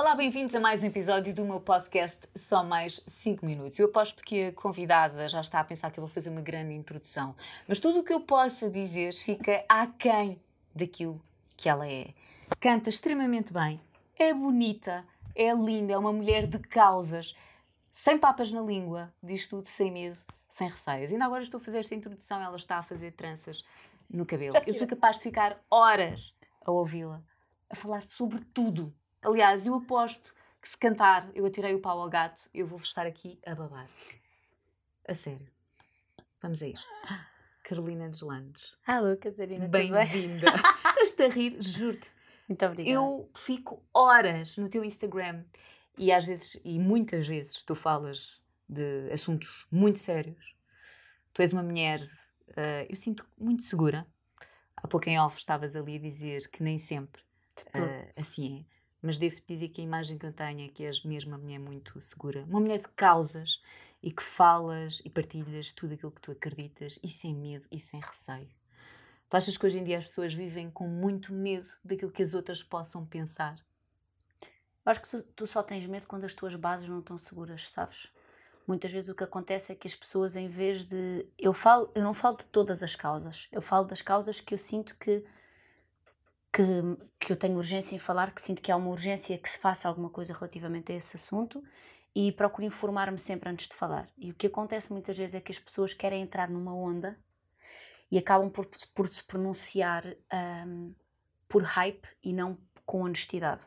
Olá, bem-vindos a mais um episódio do meu podcast Só Mais 5 Minutos. Eu aposto que a convidada já está a pensar que eu vou fazer uma grande introdução, mas tudo o que eu possa dizer fica aquém daquilo que ela é. Canta extremamente bem, é bonita, é linda, é uma mulher de causas, sem papas na língua, diz tudo sem medo, sem receios. Ainda agora estou a fazer esta introdução, ela está a fazer tranças no cabelo. Eu sou capaz de ficar horas a ouvi-la, a falar sobre tudo Aliás, eu aposto que se cantar Eu Atirei o Pau ao Gato, eu vou estar aqui a babar. A sério. Vamos a isto. Carolina Deslandes. Alô, Catarina. Bem-vinda. Estás-te a rir, juro-te. Muito obrigada. Eu fico horas no teu Instagram e às vezes, e muitas vezes, tu falas de assuntos muito sérios. Tu és uma mulher, uh, eu sinto muito segura. Há pouco em off estavas ali a dizer que nem sempre uh, assim é mas devo-te dizer que a imagem que eu tenho é que és mesmo uma mulher muito segura, uma mulher de causas e que falas e partilhas tudo aquilo que tu acreditas e sem medo e sem receio. Tu achas que hoje em dia as pessoas vivem com muito medo daquilo que as outras possam pensar? Eu acho que tu só tens medo quando as tuas bases não estão seguras, sabes? Muitas vezes o que acontece é que as pessoas, em vez de. Eu, falo, eu não falo de todas as causas, eu falo das causas que eu sinto que que, que eu tenho urgência em falar, que sinto que há uma urgência que se faça alguma coisa relativamente a esse assunto e procuro informar-me sempre antes de falar. E o que acontece muitas vezes é que as pessoas querem entrar numa onda e acabam por, por se pronunciar um, por hype e não com honestidade.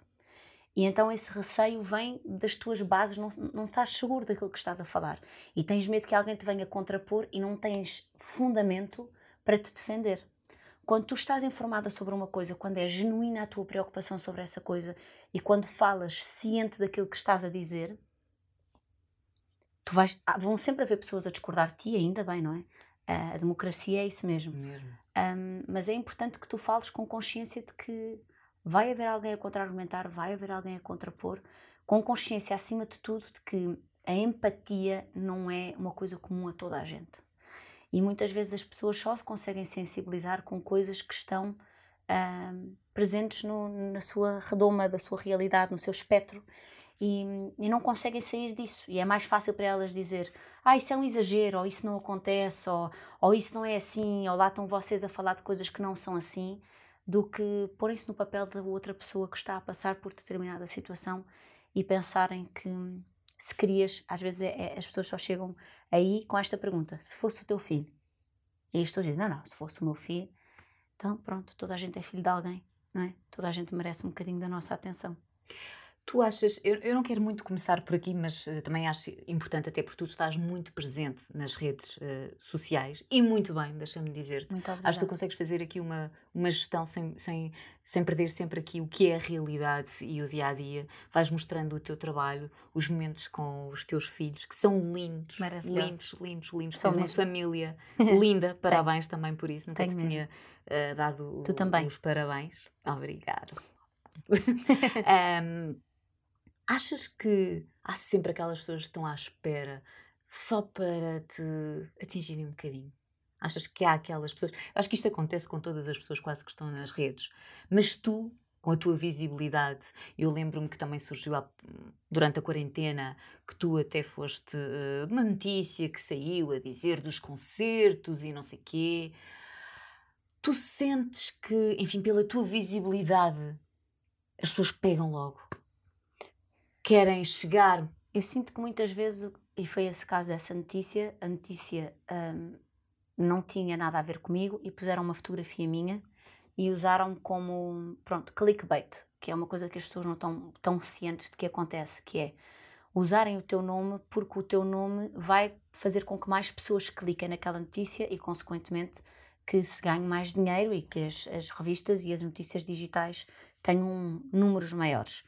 E então esse receio vem das tuas bases, não, não estás seguro daquilo que estás a falar. E tens medo que alguém te venha contrapor e não tens fundamento para te defender. Quando tu estás informada sobre uma coisa, quando é genuína a tua preocupação sobre essa coisa e quando falas ciente daquilo que estás a dizer, tu vais, ah, vão sempre haver pessoas a discordar de ti, ainda bem, não é? A democracia é isso mesmo. mesmo. Um, mas é importante que tu fales com consciência de que vai haver alguém a contra-argumentar, vai haver alguém a contrapor, com consciência acima de tudo de que a empatia não é uma coisa comum a toda a gente. E muitas vezes as pessoas só se conseguem sensibilizar com coisas que estão uh, presentes no, na sua redoma, da sua realidade, no seu espectro. E, e, não conseguem sair disso. E é mais fácil para elas dizer: Ah, isso é um exagero, ou isso não acontece, ou, ou isso não é assim, ou lá estão vocês a falar de coisas que não são assim, do que porem-se no papel da outra pessoa que está a passar por determinada situação e pensarem que se querias, às vezes é, é, as pessoas só chegam aí com esta pergunta: se fosse o teu filho? E estou a dizer: não, não, se fosse o meu filho, então pronto, toda a gente é filho de alguém, não é? Toda a gente merece um bocadinho da nossa atenção. Tu achas, eu, eu não quero muito começar por aqui, mas uh, também acho importante, até porque tu estás muito presente nas redes uh, sociais e muito bem, deixa-me dizer-te. Acho que tu consegues fazer aqui uma, uma gestão sem, sem, sem perder sempre aqui o que é a realidade e o dia a dia. Vais mostrando o teu trabalho, os momentos com os teus filhos, que são lindos. Lindos, lindos, lindos. São uma família linda. Parabéns também por isso. Nunca Tenho te tinha uh, dado tu também. os parabéns. Obrigada. um, Achas que há sempre aquelas pessoas que estão à espera só para te atingirem um bocadinho? Achas que há aquelas pessoas. Acho que isto acontece com todas as pessoas quase que estão nas redes. Mas tu, com a tua visibilidade, eu lembro-me que também surgiu durante a quarentena que tu até foste uh, uma notícia que saiu a dizer dos concertos e não sei quê. Tu sentes que, enfim, pela tua visibilidade, as pessoas pegam logo querem chegar. Eu sinto que muitas vezes, e foi esse caso dessa notícia, a notícia um, não tinha nada a ver comigo e puseram uma fotografia minha e usaram como, pronto, clickbait, que é uma coisa que as pessoas não estão tão cientes de que acontece, que é usarem o teu nome porque o teu nome vai fazer com que mais pessoas cliquem naquela notícia e, consequentemente, que se ganhe mais dinheiro e que as, as revistas e as notícias digitais tenham números maiores.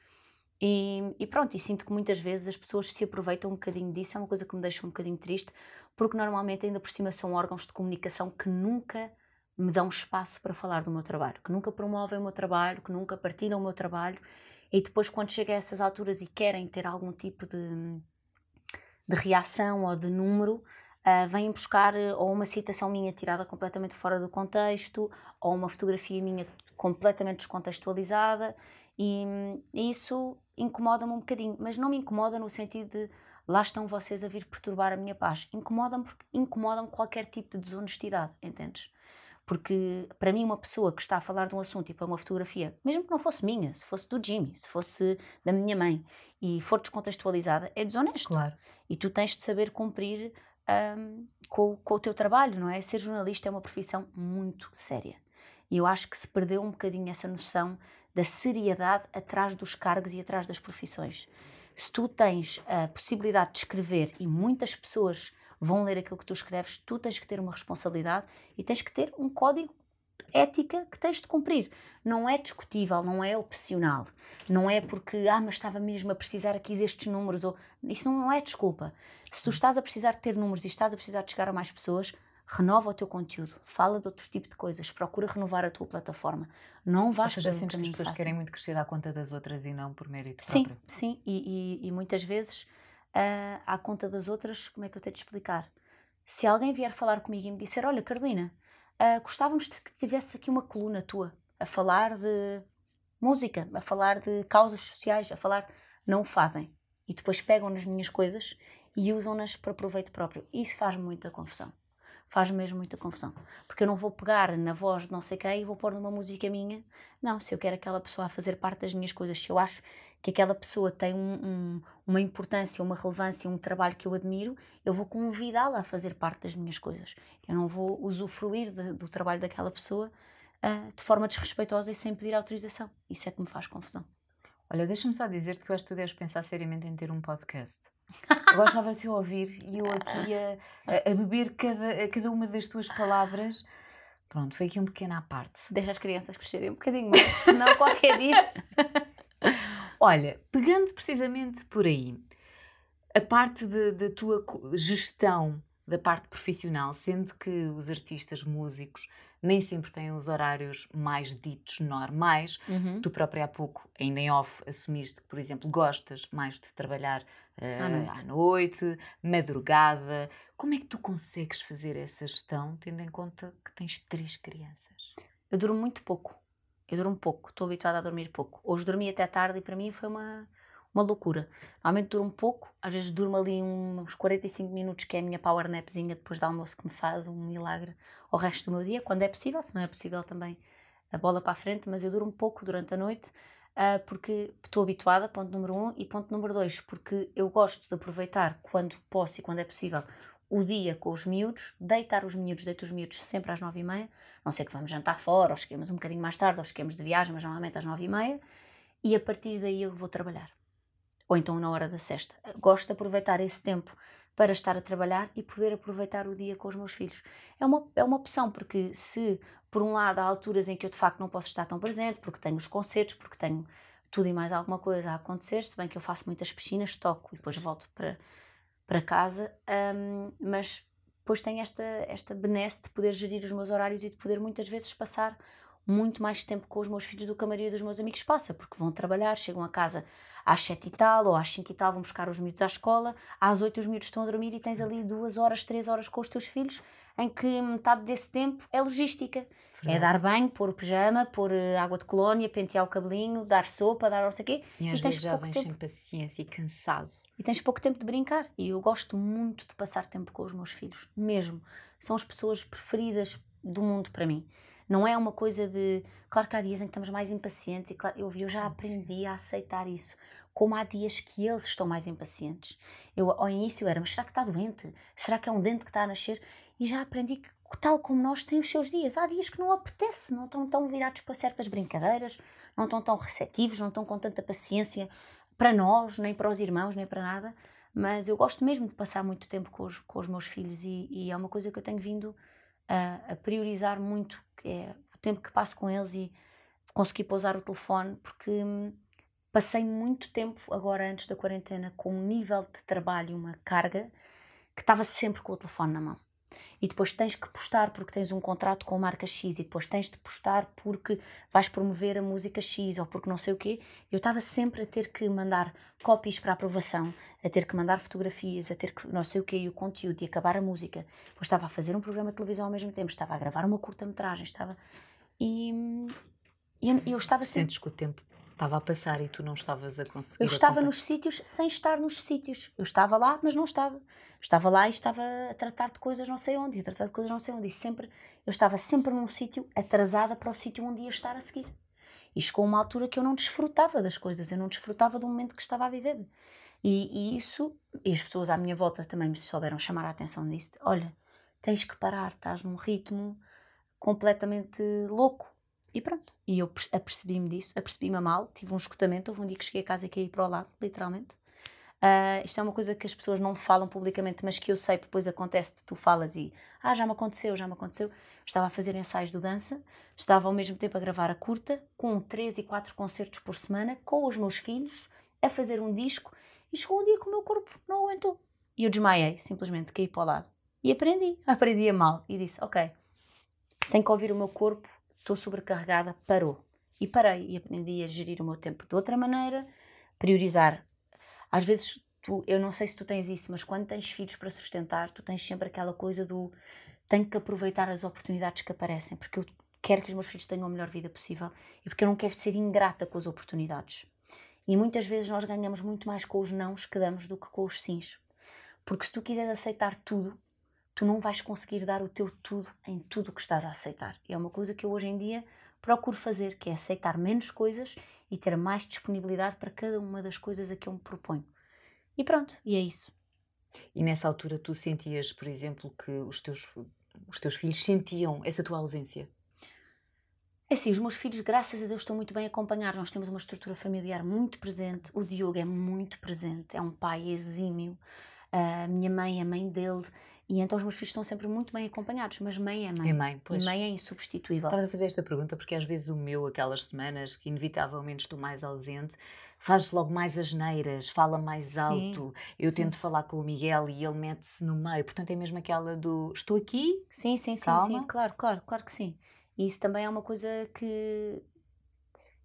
E, e, pronto, e sinto que muitas vezes as pessoas se aproveitam um bocadinho disso, é uma coisa que me deixa um bocadinho triste, porque normalmente ainda por cima são órgãos de comunicação que nunca me dão espaço para falar do meu trabalho, que nunca promovem o meu trabalho, que nunca partilham o meu trabalho, e depois quando chega a essas alturas e querem ter algum tipo de, de reação ou de número, uh, vêm buscar eh, ou uma citação minha tirada completamente fora do contexto, ou uma fotografia minha completamente descontextualizada, e isso incomoda-me um bocadinho, mas não me incomoda no sentido de lá estão vocês a vir perturbar a minha paz. Incomoda-me porque incomoda-me qualquer tipo de desonestidade, entendes? Porque para mim, uma pessoa que está a falar de um assunto e para uma fotografia, mesmo que não fosse minha, se fosse do Jimmy, se fosse da minha mãe e for descontextualizada, é desonesto. Claro. E tu tens de saber cumprir um, com, com o teu trabalho, não é? Ser jornalista é uma profissão muito séria. E eu acho que se perdeu um bocadinho essa noção da seriedade atrás dos cargos e atrás das profissões. Se tu tens a possibilidade de escrever e muitas pessoas vão ler aquilo que tu escreves, tu tens que ter uma responsabilidade e tens que ter um código ética que tens de cumprir. Não é discutível, não é opcional. Não é porque, ah, mas estava mesmo a precisar aqui destes números. Ou... Isso não é desculpa. Se tu estás a precisar de ter números e estás a precisar de chegar a mais pessoas, renova o teu conteúdo, fala de outro tipo de coisas, procura renovar a tua plataforma. Não vais Ou seja, sentes que as pessoas fácil. querem muito crescer à conta das outras e não por mérito sim, próprio. Sim, e, e, e muitas vezes uh, à conta das outras, como é que eu tenho de explicar? Se alguém vier falar comigo e me disser, olha Carolina, uh, gostávamos de que tivesse aqui uma coluna tua a falar de música, a falar de causas sociais, a falar... Não o fazem. E depois pegam nas minhas coisas e usam-nas para proveito próprio. Isso faz muita confusão faz mesmo muita confusão. Porque eu não vou pegar na voz de não sei quem e vou pôr numa música minha. Não, se eu quero aquela pessoa a fazer parte das minhas coisas, se eu acho que aquela pessoa tem um, um, uma importância, uma relevância, um trabalho que eu admiro, eu vou convidá-la a fazer parte das minhas coisas. Eu não vou usufruir de, do trabalho daquela pessoa uh, de forma desrespeitosa e sem pedir autorização. Isso é que me faz confusão. Olha, deixa-me só dizer-te que eu acho que tu deves pensar seriamente em ter um podcast. Eu gostava de te ouvir e eu aqui a, a, beber cada, cada uma das tuas palavras. Pronto, foi aqui um pequeno à parte. Deixa as crianças crescerem um bocadinho mais, senão qualquer dia. Olha, pegando precisamente por aí, a parte da tua gestão da parte profissional, sendo que os artistas músicos nem sempre têm os horários mais ditos normais. Uhum. Tu própria há pouco, ainda em off, assumiste que, por exemplo, gostas mais de trabalhar uh, à, noite. à noite, madrugada. Como é que tu consegues fazer essa gestão, tendo em conta que tens três crianças? Eu durmo muito pouco. Eu durmo pouco. Estou habituada a dormir pouco. Hoje dormi até tarde e para mim foi uma uma loucura. Normalmente durmo pouco, às vezes durmo ali uns 45 minutos, que é a minha power napzinha depois do almoço que me faz um milagre ao resto do meu dia, quando é possível, se não é possível também a bola para a frente, mas eu durmo pouco durante a noite uh, porque estou habituada, ponto número um, e ponto número dois, porque eu gosto de aproveitar quando posso e quando é possível o dia com os miúdos, deitar os miúdos, deito os miúdos sempre às nove e meia, não sei que vamos jantar fora, ou cheguemos um bocadinho mais tarde, ou cheguemos de viagem, mas normalmente às nove e meia, e a partir daí eu vou trabalhar ou então na hora da sexta. Gosto de aproveitar esse tempo para estar a trabalhar e poder aproveitar o dia com os meus filhos. É uma, é uma opção, porque se, por um lado, há alturas em que eu de facto não posso estar tão presente, porque tenho os concertos, porque tenho tudo e mais alguma coisa a acontecer, se bem que eu faço muitas piscinas, toco e depois volto para, para casa, um, mas depois tenho esta, esta benesse de poder gerir os meus horários e de poder muitas vezes passar muito mais tempo com os meus filhos do que a maioria dos meus amigos passa, porque vão trabalhar, chegam a casa às sete e tal, ou às cinco e tal, vão buscar os miúdos à escola, às oito os miúdos estão a dormir e tens ali duas horas, três horas com os teus filhos, em que metade desse tempo é logística. Verdade. É dar banho, pôr o pijama, pôr eh, água de colónia, pentear o cabelinho, dar sopa, dar não sei o quê. E, às e vezes já vens sem paciência e cansado. E tens pouco tempo de brincar. E eu gosto muito de passar tempo com os meus filhos, mesmo. São as pessoas preferidas do mundo para mim. Não é uma coisa de. Claro que há dias em que estamos mais impacientes, e claro, eu, eu já aprendi a aceitar isso. Como há dias que eles estão mais impacientes. Eu ao início era, mas será que está doente? Será que é um dente que está a nascer? E já aprendi que, tal como nós, tem os seus dias. Há dias que não apetece, não estão tão virados para certas brincadeiras, não estão tão receptivos, não estão com tanta paciência para nós, nem para os irmãos, nem para nada. Mas eu gosto mesmo de passar muito tempo com os, com os meus filhos e, e é uma coisa que eu tenho vindo a, a priorizar muito é o tempo que passo com eles e consegui pousar o telefone porque hum, passei muito tempo agora antes da quarentena com um nível de trabalho e uma carga que estava sempre com o telefone na mão e depois tens que postar porque tens um contrato com a marca X e depois tens de postar porque vais promover a música X ou porque não sei o quê. Eu estava sempre a ter que mandar copies para aprovação, a ter que mandar fotografias, a ter que não sei o quê e o conteúdo e acabar a música. Depois estava a fazer um programa de televisão ao mesmo tempo, estava a gravar uma curta-metragem, estava... E, e eu, eu estava sempre... Sentes que o tempo Estava a passar e tu não estavas a conseguir. Eu estava nos sítios sem estar nos sítios. Eu estava lá, mas não estava. Estava lá e estava a tratar de coisas não sei onde, a tratar de coisas não sei onde. E sempre, eu estava sempre num sítio atrasada para o sítio onde ia estar a seguir. E chegou uma altura que eu não desfrutava das coisas, eu não desfrutava do momento que estava a viver. E, e isso, e as pessoas à minha volta também me souberam chamar a atenção disso. Olha, tens que parar, estás num ritmo completamente louco e pronto. E eu apercebi-me disso, apercebi-me mal, tive um escutamento. Houve um dia que cheguei a casa e caí para o lado, literalmente. Uh, isto é uma coisa que as pessoas não falam publicamente, mas que eu sei, depois acontece, tu falas e ah, já me aconteceu, já me aconteceu. Estava a fazer ensaios de dança, estava ao mesmo tempo a gravar a curta, com três e quatro concertos por semana, com os meus filhos, a fazer um disco, e chegou um dia que o meu corpo não aguentou. E eu desmaiei, simplesmente caí para o lado. E aprendi, aprendi a mal. E disse: Ok, tenho que ouvir o meu corpo estou sobrecarregada, parou. E parei e aprendi a gerir o meu tempo de outra maneira, priorizar. Às vezes, tu, eu não sei se tu tens isso, mas quando tens filhos para sustentar, tu tens sempre aquela coisa do tenho que aproveitar as oportunidades que aparecem, porque eu quero que os meus filhos tenham a melhor vida possível e porque eu não quero ser ingrata com as oportunidades. E muitas vezes nós ganhamos muito mais com os nãos que damos do que com os sims. Porque se tu quiseres aceitar tudo, tu não vais conseguir dar o teu tudo em tudo que estás a aceitar. E é uma coisa que eu hoje em dia procuro fazer, que é aceitar menos coisas e ter mais disponibilidade para cada uma das coisas a que eu me proponho. E pronto, e é isso. E nessa altura tu sentias, por exemplo, que os teus, os teus filhos sentiam essa tua ausência? É assim, os meus filhos, graças a Deus, estão muito bem acompanhados. Nós temos uma estrutura familiar muito presente. O Diogo é muito presente, é um pai exímio. A minha mãe, a mãe dele, e então os meus filhos estão sempre muito bem acompanhados, mas mãe é mãe. É mãe, pois. E mãe é insubstituível. Estava a fazer esta pergunta porque às vezes o meu, aquelas semanas que inevitavelmente estou mais ausente, faz logo mais asneiras, fala mais alto. Sim, eu sim. tento falar com o Miguel e ele mete-se no meio. Portanto, é mesmo aquela do estou aqui. Sim, sim, sim, calma. sim, claro, claro, claro que sim. E isso também é uma coisa que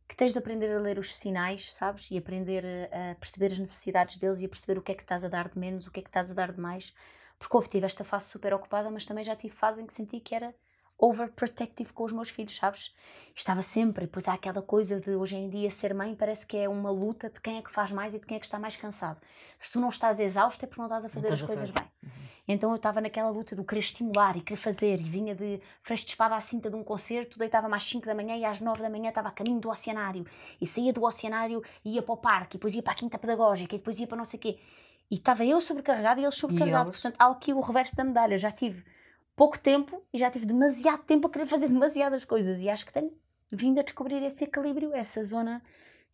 que tens de aprender a ler os sinais, sabes? E aprender a perceber as necessidades deles e a perceber o que é que estás a dar de menos, o que é que estás a dar de mais porque houve, tive esta fase super ocupada, mas também já tive fase em que senti que era overprotective com os meus filhos, sabes? Estava sempre, e depois há aquela coisa de hoje em dia ser mãe parece que é uma luta de quem é que faz mais e de quem é que está mais cansado. Se tu não estás exausto é porque não estás a fazer as coisas bem. Uhum. Então eu estava naquela luta do querer estimular e querer fazer, e vinha de frente de espada à cinta de um concerto, deitava-me às 5 da manhã e às 9 da manhã estava a caminho do oceanário, e saía do oceanário e ia para o parque, e depois ia para a quinta pedagógica, e depois ia para não sei o quê. E estava eu sobrecarregada e eles sobrecarregados. Portanto, há aqui o reverso da medalha. Eu já tive pouco tempo e já tive demasiado tempo a querer fazer demasiadas coisas. E acho que tenho vindo a descobrir esse equilíbrio, essa zona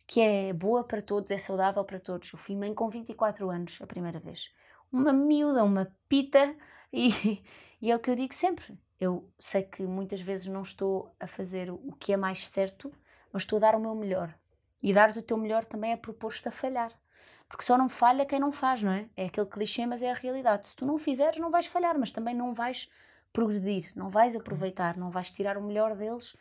que é boa para todos, é saudável para todos. Eu fui mãe com 24 anos a primeira vez. Uma miúda, uma pita, e, e é o que eu digo sempre. Eu sei que muitas vezes não estou a fazer o que é mais certo, mas estou a dar o meu melhor. E dares o teu melhor também é propor-te a falhar. Porque só não falha quem não faz, não é? É aquele clichê, mas é a realidade. Se tu não fizeres, não vais falhar, mas também não vais progredir, não vais aproveitar, não vais tirar o melhor deles,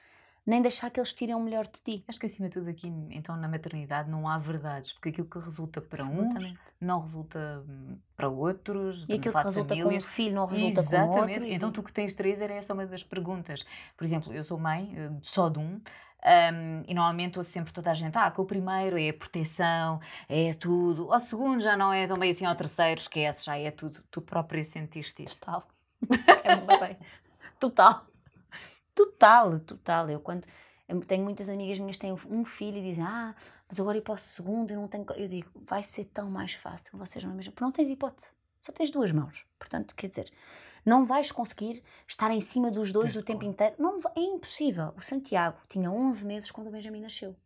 nem deixar que eles tirem o melhor de ti. Acho que acima de tudo aqui, então na maternidade não há verdades, porque aquilo que resulta para uns não resulta hum, para outros, e aquilo que resulta famílias. com um filho não resulta Exatamente. com outro. Então tu que tens três, era essa uma das perguntas. Por exemplo, eu sou mãe eh, só de um, um, e normalmente ouço sempre toda a gente, ah, que o primeiro é a proteção, é tudo. Ao segundo já não é tão bem assim, ao terceiro esquece, já é tudo. Tu própria sentiste isto? Total. é muito bem. Total. Total, total. Eu quando... Eu tenho muitas amigas minhas que têm um filho e dizem, ah, mas agora ir para o segundo, eu não tenho... Eu digo, vai ser tão mais fácil, vocês não imaginam. Porque não tens hipótese. Só tens duas mãos. Portanto, quer dizer, não vais conseguir estar em cima dos dois o tempo inteiro. Não, é impossível. O Santiago tinha 11 meses quando o Benjamin nasceu.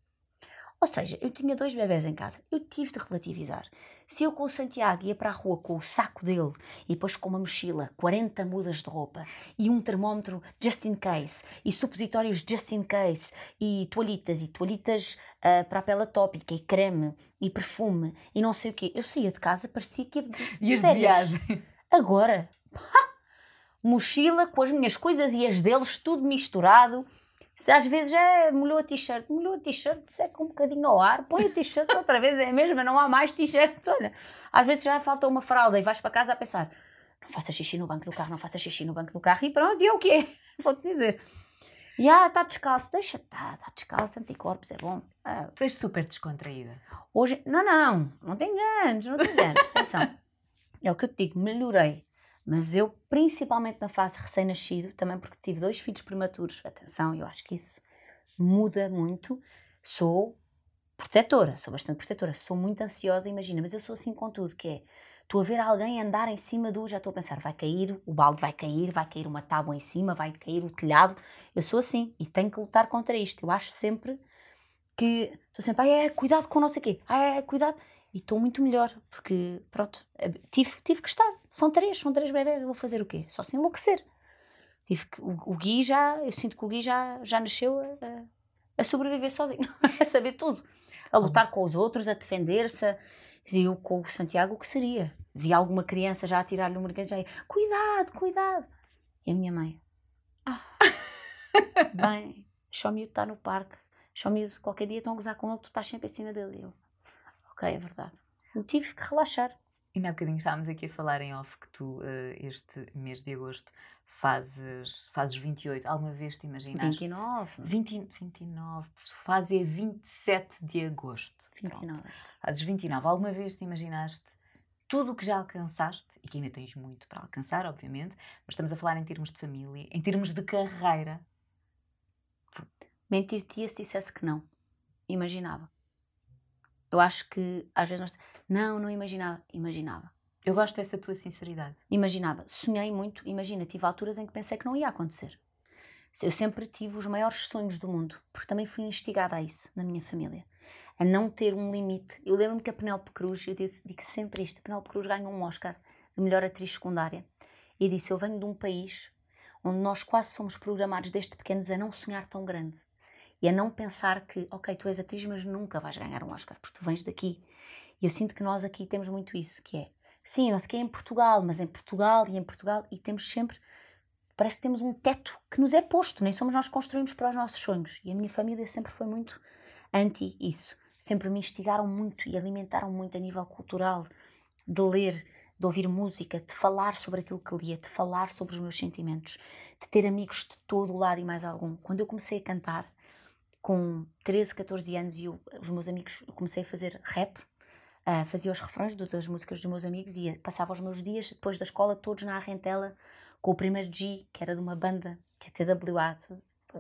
Ou seja, eu tinha dois bebés em casa, eu tive de relativizar. Se eu com o Santiago ia para a rua com o saco dele e depois com uma mochila, 40 mudas de roupa e um termómetro just in case e supositórios just in case e toalhitas e toalhitas uh, para a pele atópica e creme e perfume e não sei o quê, eu saía de casa, parecia que ia de, de viagem. Agora, mochila com as minhas coisas e as deles, tudo misturado. Se às vezes já molhou a t-shirt, molhou a t-shirt, seca um bocadinho ao ar, põe a t-shirt outra vez, é a mesma, não há mais t-shirts. Olha, às vezes já falta uma fralda e vais para casa a pensar: não faça xixi no banco do carro, não faça xixi no banco do carro, e pronto, e é o quê? Vou-te dizer. E ah, está descalço, deixa, está tá descalço, anticorpos, é bom. Ah, tu és super descontraída. Hoje, não, não, não tem grandes, não tem grandes, atenção. É o que eu te digo, melhorei. Mas eu, principalmente na fase recém-nascido, também porque tive dois filhos prematuros, atenção, eu acho que isso muda muito. Sou protetora, sou bastante protetora, sou muito ansiosa, imagina, mas eu sou assim com tudo, que é, estou a ver alguém andar em cima do, já estou a pensar, vai cair, o balde vai cair, vai cair uma tábua em cima, vai cair o telhado, eu sou assim e tenho que lutar contra isto, eu acho sempre que, estou sempre, ah é, cuidado com o quê, ah é, cuidado, e estou muito melhor, porque, pronto, eh, tive, tive que estar. São três, são três bebés, vou fazer o quê? Só se enlouquecer. Tive que, o, o Gui já, eu sinto que o Gui já, já nasceu a, a sobreviver sozinho, a saber tudo. A lutar com os outros, a defender-se. E eu com o Santiago, o que seria? Vi alguma criança já a tirar-lhe um mercado, já ia, cuidado, cuidado. E a minha mãe, ah, bem, só o miúdo está no parque, só miúdo qualquer dia estão a gozar com ele, tu estás sempre em cima dele. E eu, ok, é verdade. Eu tive que relaxar. E há bocadinho estávamos aqui a falar em off que tu, uh, este mês de agosto, fazes, fazes 28. Alguma vez te imaginaste? 29. 20, 29. Faz é 27 de agosto. 29. Pronto. Fazes 29. Alguma vez te imaginaste tudo o que já alcançaste, e que ainda tens muito para alcançar, obviamente, mas estamos a falar em termos de família, em termos de carreira. Mentir-te se dissesse que não. Imaginava. Eu acho que às vezes nós. Não, não imaginava. Imaginava. Eu gosto dessa tua sinceridade. Imaginava. Sonhei muito. Imagina, tive alturas em que pensei que não ia acontecer. Eu sempre tive os maiores sonhos do mundo, porque também fui instigada a isso na minha família. A não ter um limite. Eu lembro-me que a Penélope Cruz, eu digo sempre isto: a Penélope Cruz ganhou um Oscar de melhor atriz secundária e disse: Eu venho de um país onde nós quase somos programados desde pequenos a não sonhar tão grande e a não pensar que, ok, tu és atriz, mas nunca vais ganhar um Oscar, porque tu vens daqui. E eu sinto que nós aqui temos muito isso, que é, sim, não sei que é em Portugal, mas em Portugal e em Portugal, e temos sempre, parece que temos um teto que nos é posto, nem somos nós que construímos para os nossos sonhos. E a minha família sempre foi muito anti isso. Sempre me instigaram muito e alimentaram muito a nível cultural, de ler, de ouvir música, de falar sobre aquilo que lia, de falar sobre os meus sentimentos, de ter amigos de todo o lado e mais algum. Quando eu comecei a cantar, com 13, 14 anos e os meus amigos, eu comecei a fazer rap, uh, fazia os refrões das músicas dos meus amigos e passava os meus dias depois da escola todos na Arrentela com o primeiro G, que era de uma banda, que é TWA,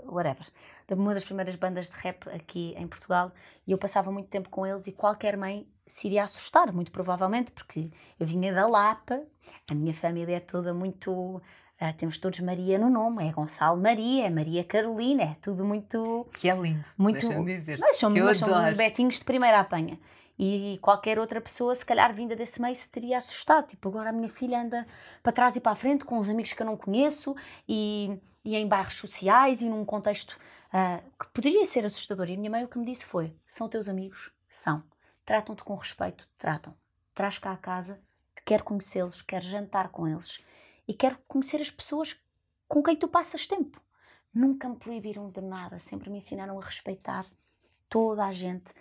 whatever, de uma das primeiras bandas de rap aqui em Portugal e eu passava muito tempo com eles e qualquer mãe se iria assustar, muito provavelmente, porque eu vinha da Lapa, a minha família é toda muito Uh, temos todos Maria no nome, é Gonçalo Maria, é Maria Carolina, é tudo muito. Que é lindo. Muito. Dizer, mas são, mas são uns betinhos de primeira apanha. E qualquer outra pessoa, se calhar vinda desse meio, se teria assustado. Tipo, agora a minha filha anda para trás e para a frente com os amigos que eu não conheço e, e em bairros sociais e num contexto uh, que poderia ser assustador. E a minha mãe o que me disse foi: são teus amigos? São. Tratam-te com respeito? Tratam. Traz cá a casa, quer conhecê-los, quer jantar com eles e quero conhecer as pessoas com quem tu passas tempo. Nunca me proibiram de nada, sempre me ensinaram a respeitar toda a gente,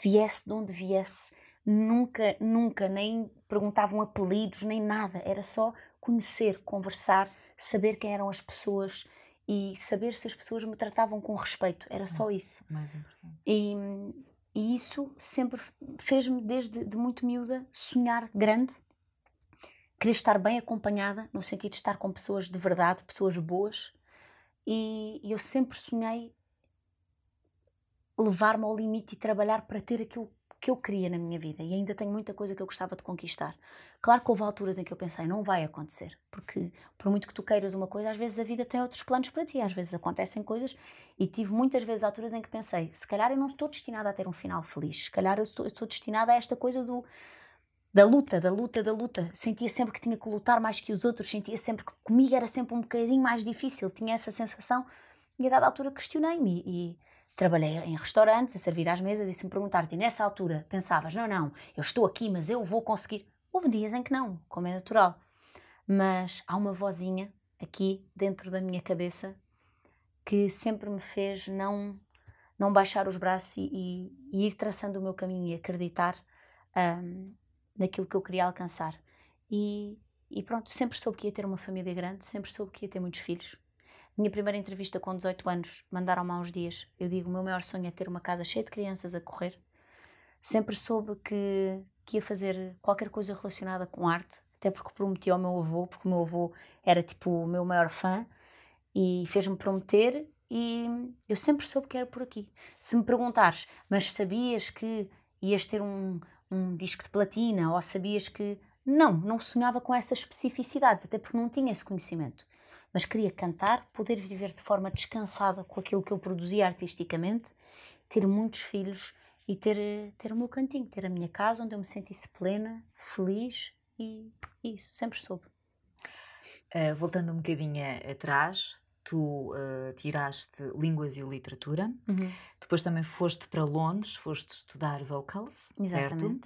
viesse de onde viesse. Nunca, nunca, nem perguntavam apelidos, nem nada. Era só conhecer, conversar, saber quem eram as pessoas e saber se as pessoas me tratavam com respeito. Era só isso. Mais importante. E, e isso sempre fez-me, desde de muito miúda, sonhar grande querer estar bem acompanhada, no sentido de estar com pessoas de verdade, pessoas boas. E, eu sempre sonhei levar-me ao limite e trabalhar para ter aquilo que eu queria na minha vida. E ainda tenho muita coisa que eu gostava de conquistar. Claro que houve alturas em que eu pensei, não vai acontecer. Porque, por muito que tu queiras uma coisa, às vezes a vida tem outros planos para ti. Às vezes acontecem coisas. E tive muitas vezes alturas em que pensei, se calhar eu não estou destinada a ter um final feliz. Se calhar eu estou, eu estou destinada a esta coisa do da luta, da luta, da luta. Sentia sempre que tinha que lutar mais que os outros, sentia sempre que comigo era sempre um bocadinho mais difícil, tinha essa sensação. E a dada altura questionei-me e, e trabalhei em restaurantes a servir às mesas e se me perguntares, e nessa altura pensavas, não, não, eu estou aqui, mas eu vou conseguir. Houve dias em que não, como é natural. Mas há uma vozinha aqui dentro da minha cabeça que sempre me fez não não baixar os braços e, e, e ir traçando o meu caminho e acreditar um, naquilo que eu queria alcançar. E, e pronto, sempre soube que ia ter uma família grande, sempre soube que ia ter muitos filhos. Minha primeira entrevista com 18 anos, mandaram-me há uns dias. Eu digo: o meu maior sonho é ter uma casa cheia de crianças a correr. Sempre soube que, que ia fazer qualquer coisa relacionada com arte, até porque prometi ao meu avô, porque o meu avô era tipo o meu maior fã e fez-me prometer. E eu sempre soube que era por aqui. Se me perguntares, mas sabias que ias ter um, um disco de platina ou sabias que. Não, não sonhava com essa especificidade, até porque não tinha esse conhecimento mas queria cantar, poder viver de forma descansada com aquilo que eu produzia artisticamente, ter muitos filhos e ter, ter o meu cantinho, ter a minha casa onde eu me sentisse plena, feliz e, isso, sempre soube. Uh, voltando um bocadinho atrás, tu uh, tiraste Línguas e Literatura, uhum. depois também foste para Londres, foste estudar vocals, Exatamente. certo?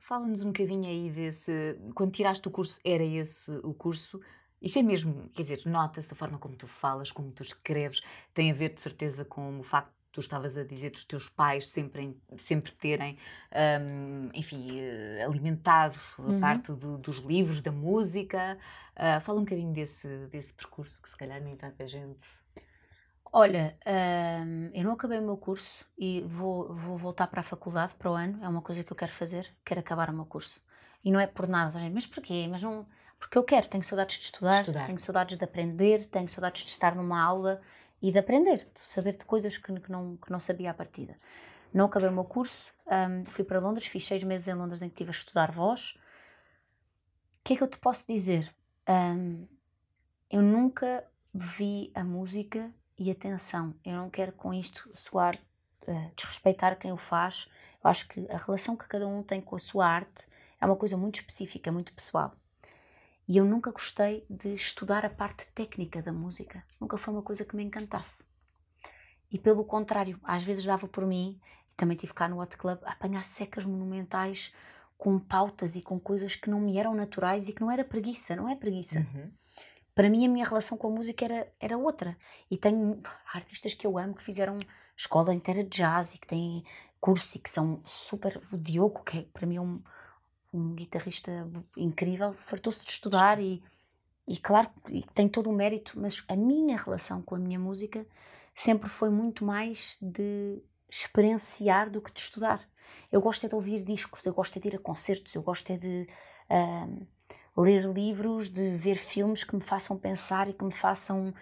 Fala-nos um bocadinho aí desse. Quando tiraste o curso, era esse o curso? Isso é mesmo, quer dizer, nota-se da forma como tu falas, como tu escreves, tem a ver de certeza com o facto tu estavas a dizer dos teus pais sempre, sempre terem, um, enfim, uh, alimentado uhum. a parte do, dos livros, da música. Uh, fala um bocadinho desse, desse percurso que se calhar nem tanta gente. Olha, um, eu não acabei o meu curso e vou, vou voltar para a faculdade para o ano, é uma coisa que eu quero fazer, quero acabar o meu curso. E não é por nada, gente, mas porquê? Mas não porque eu quero, tenho saudades de estudar, estudar, tenho saudades de aprender, tenho saudades de estar numa aula e de aprender, de saber de coisas que, que não, que não sabia à partida. Não acabei o meu curso, um, fui para Londres, fiz seis meses em Londres em que estive a estudar voz. O que é que eu te posso dizer? Um, eu nunca vi a música e atenção, eu não quero com isto soar uh, desrespeitar quem o faz. Eu acho que a relação que cada um tem com a sua arte é uma coisa muito específica, muito pessoal. E eu nunca gostei de estudar a parte técnica da música. Nunca foi uma coisa que me encantasse. E pelo contrário, às vezes dava por mim, e também tive cá no Hot Club, a apanhar secas monumentais com pautas e com coisas que não me eram naturais e que não era preguiça, não é preguiça. Uhum. Para mim, a minha relação com a música era, era outra. E tenho artistas que eu amo que fizeram escola inteira de jazz e que têm curso e que são super. O Diogo, que é, para mim é um um guitarrista incrível, fartou-se de estudar e, e claro, e tem todo o mérito, mas a minha relação com a minha música sempre foi muito mais de experienciar do que de estudar. Eu gosto é de ouvir discos, eu gosto é de ir a concertos, eu gosto é de uh, ler livros, de ver filmes que me façam pensar e que me façam,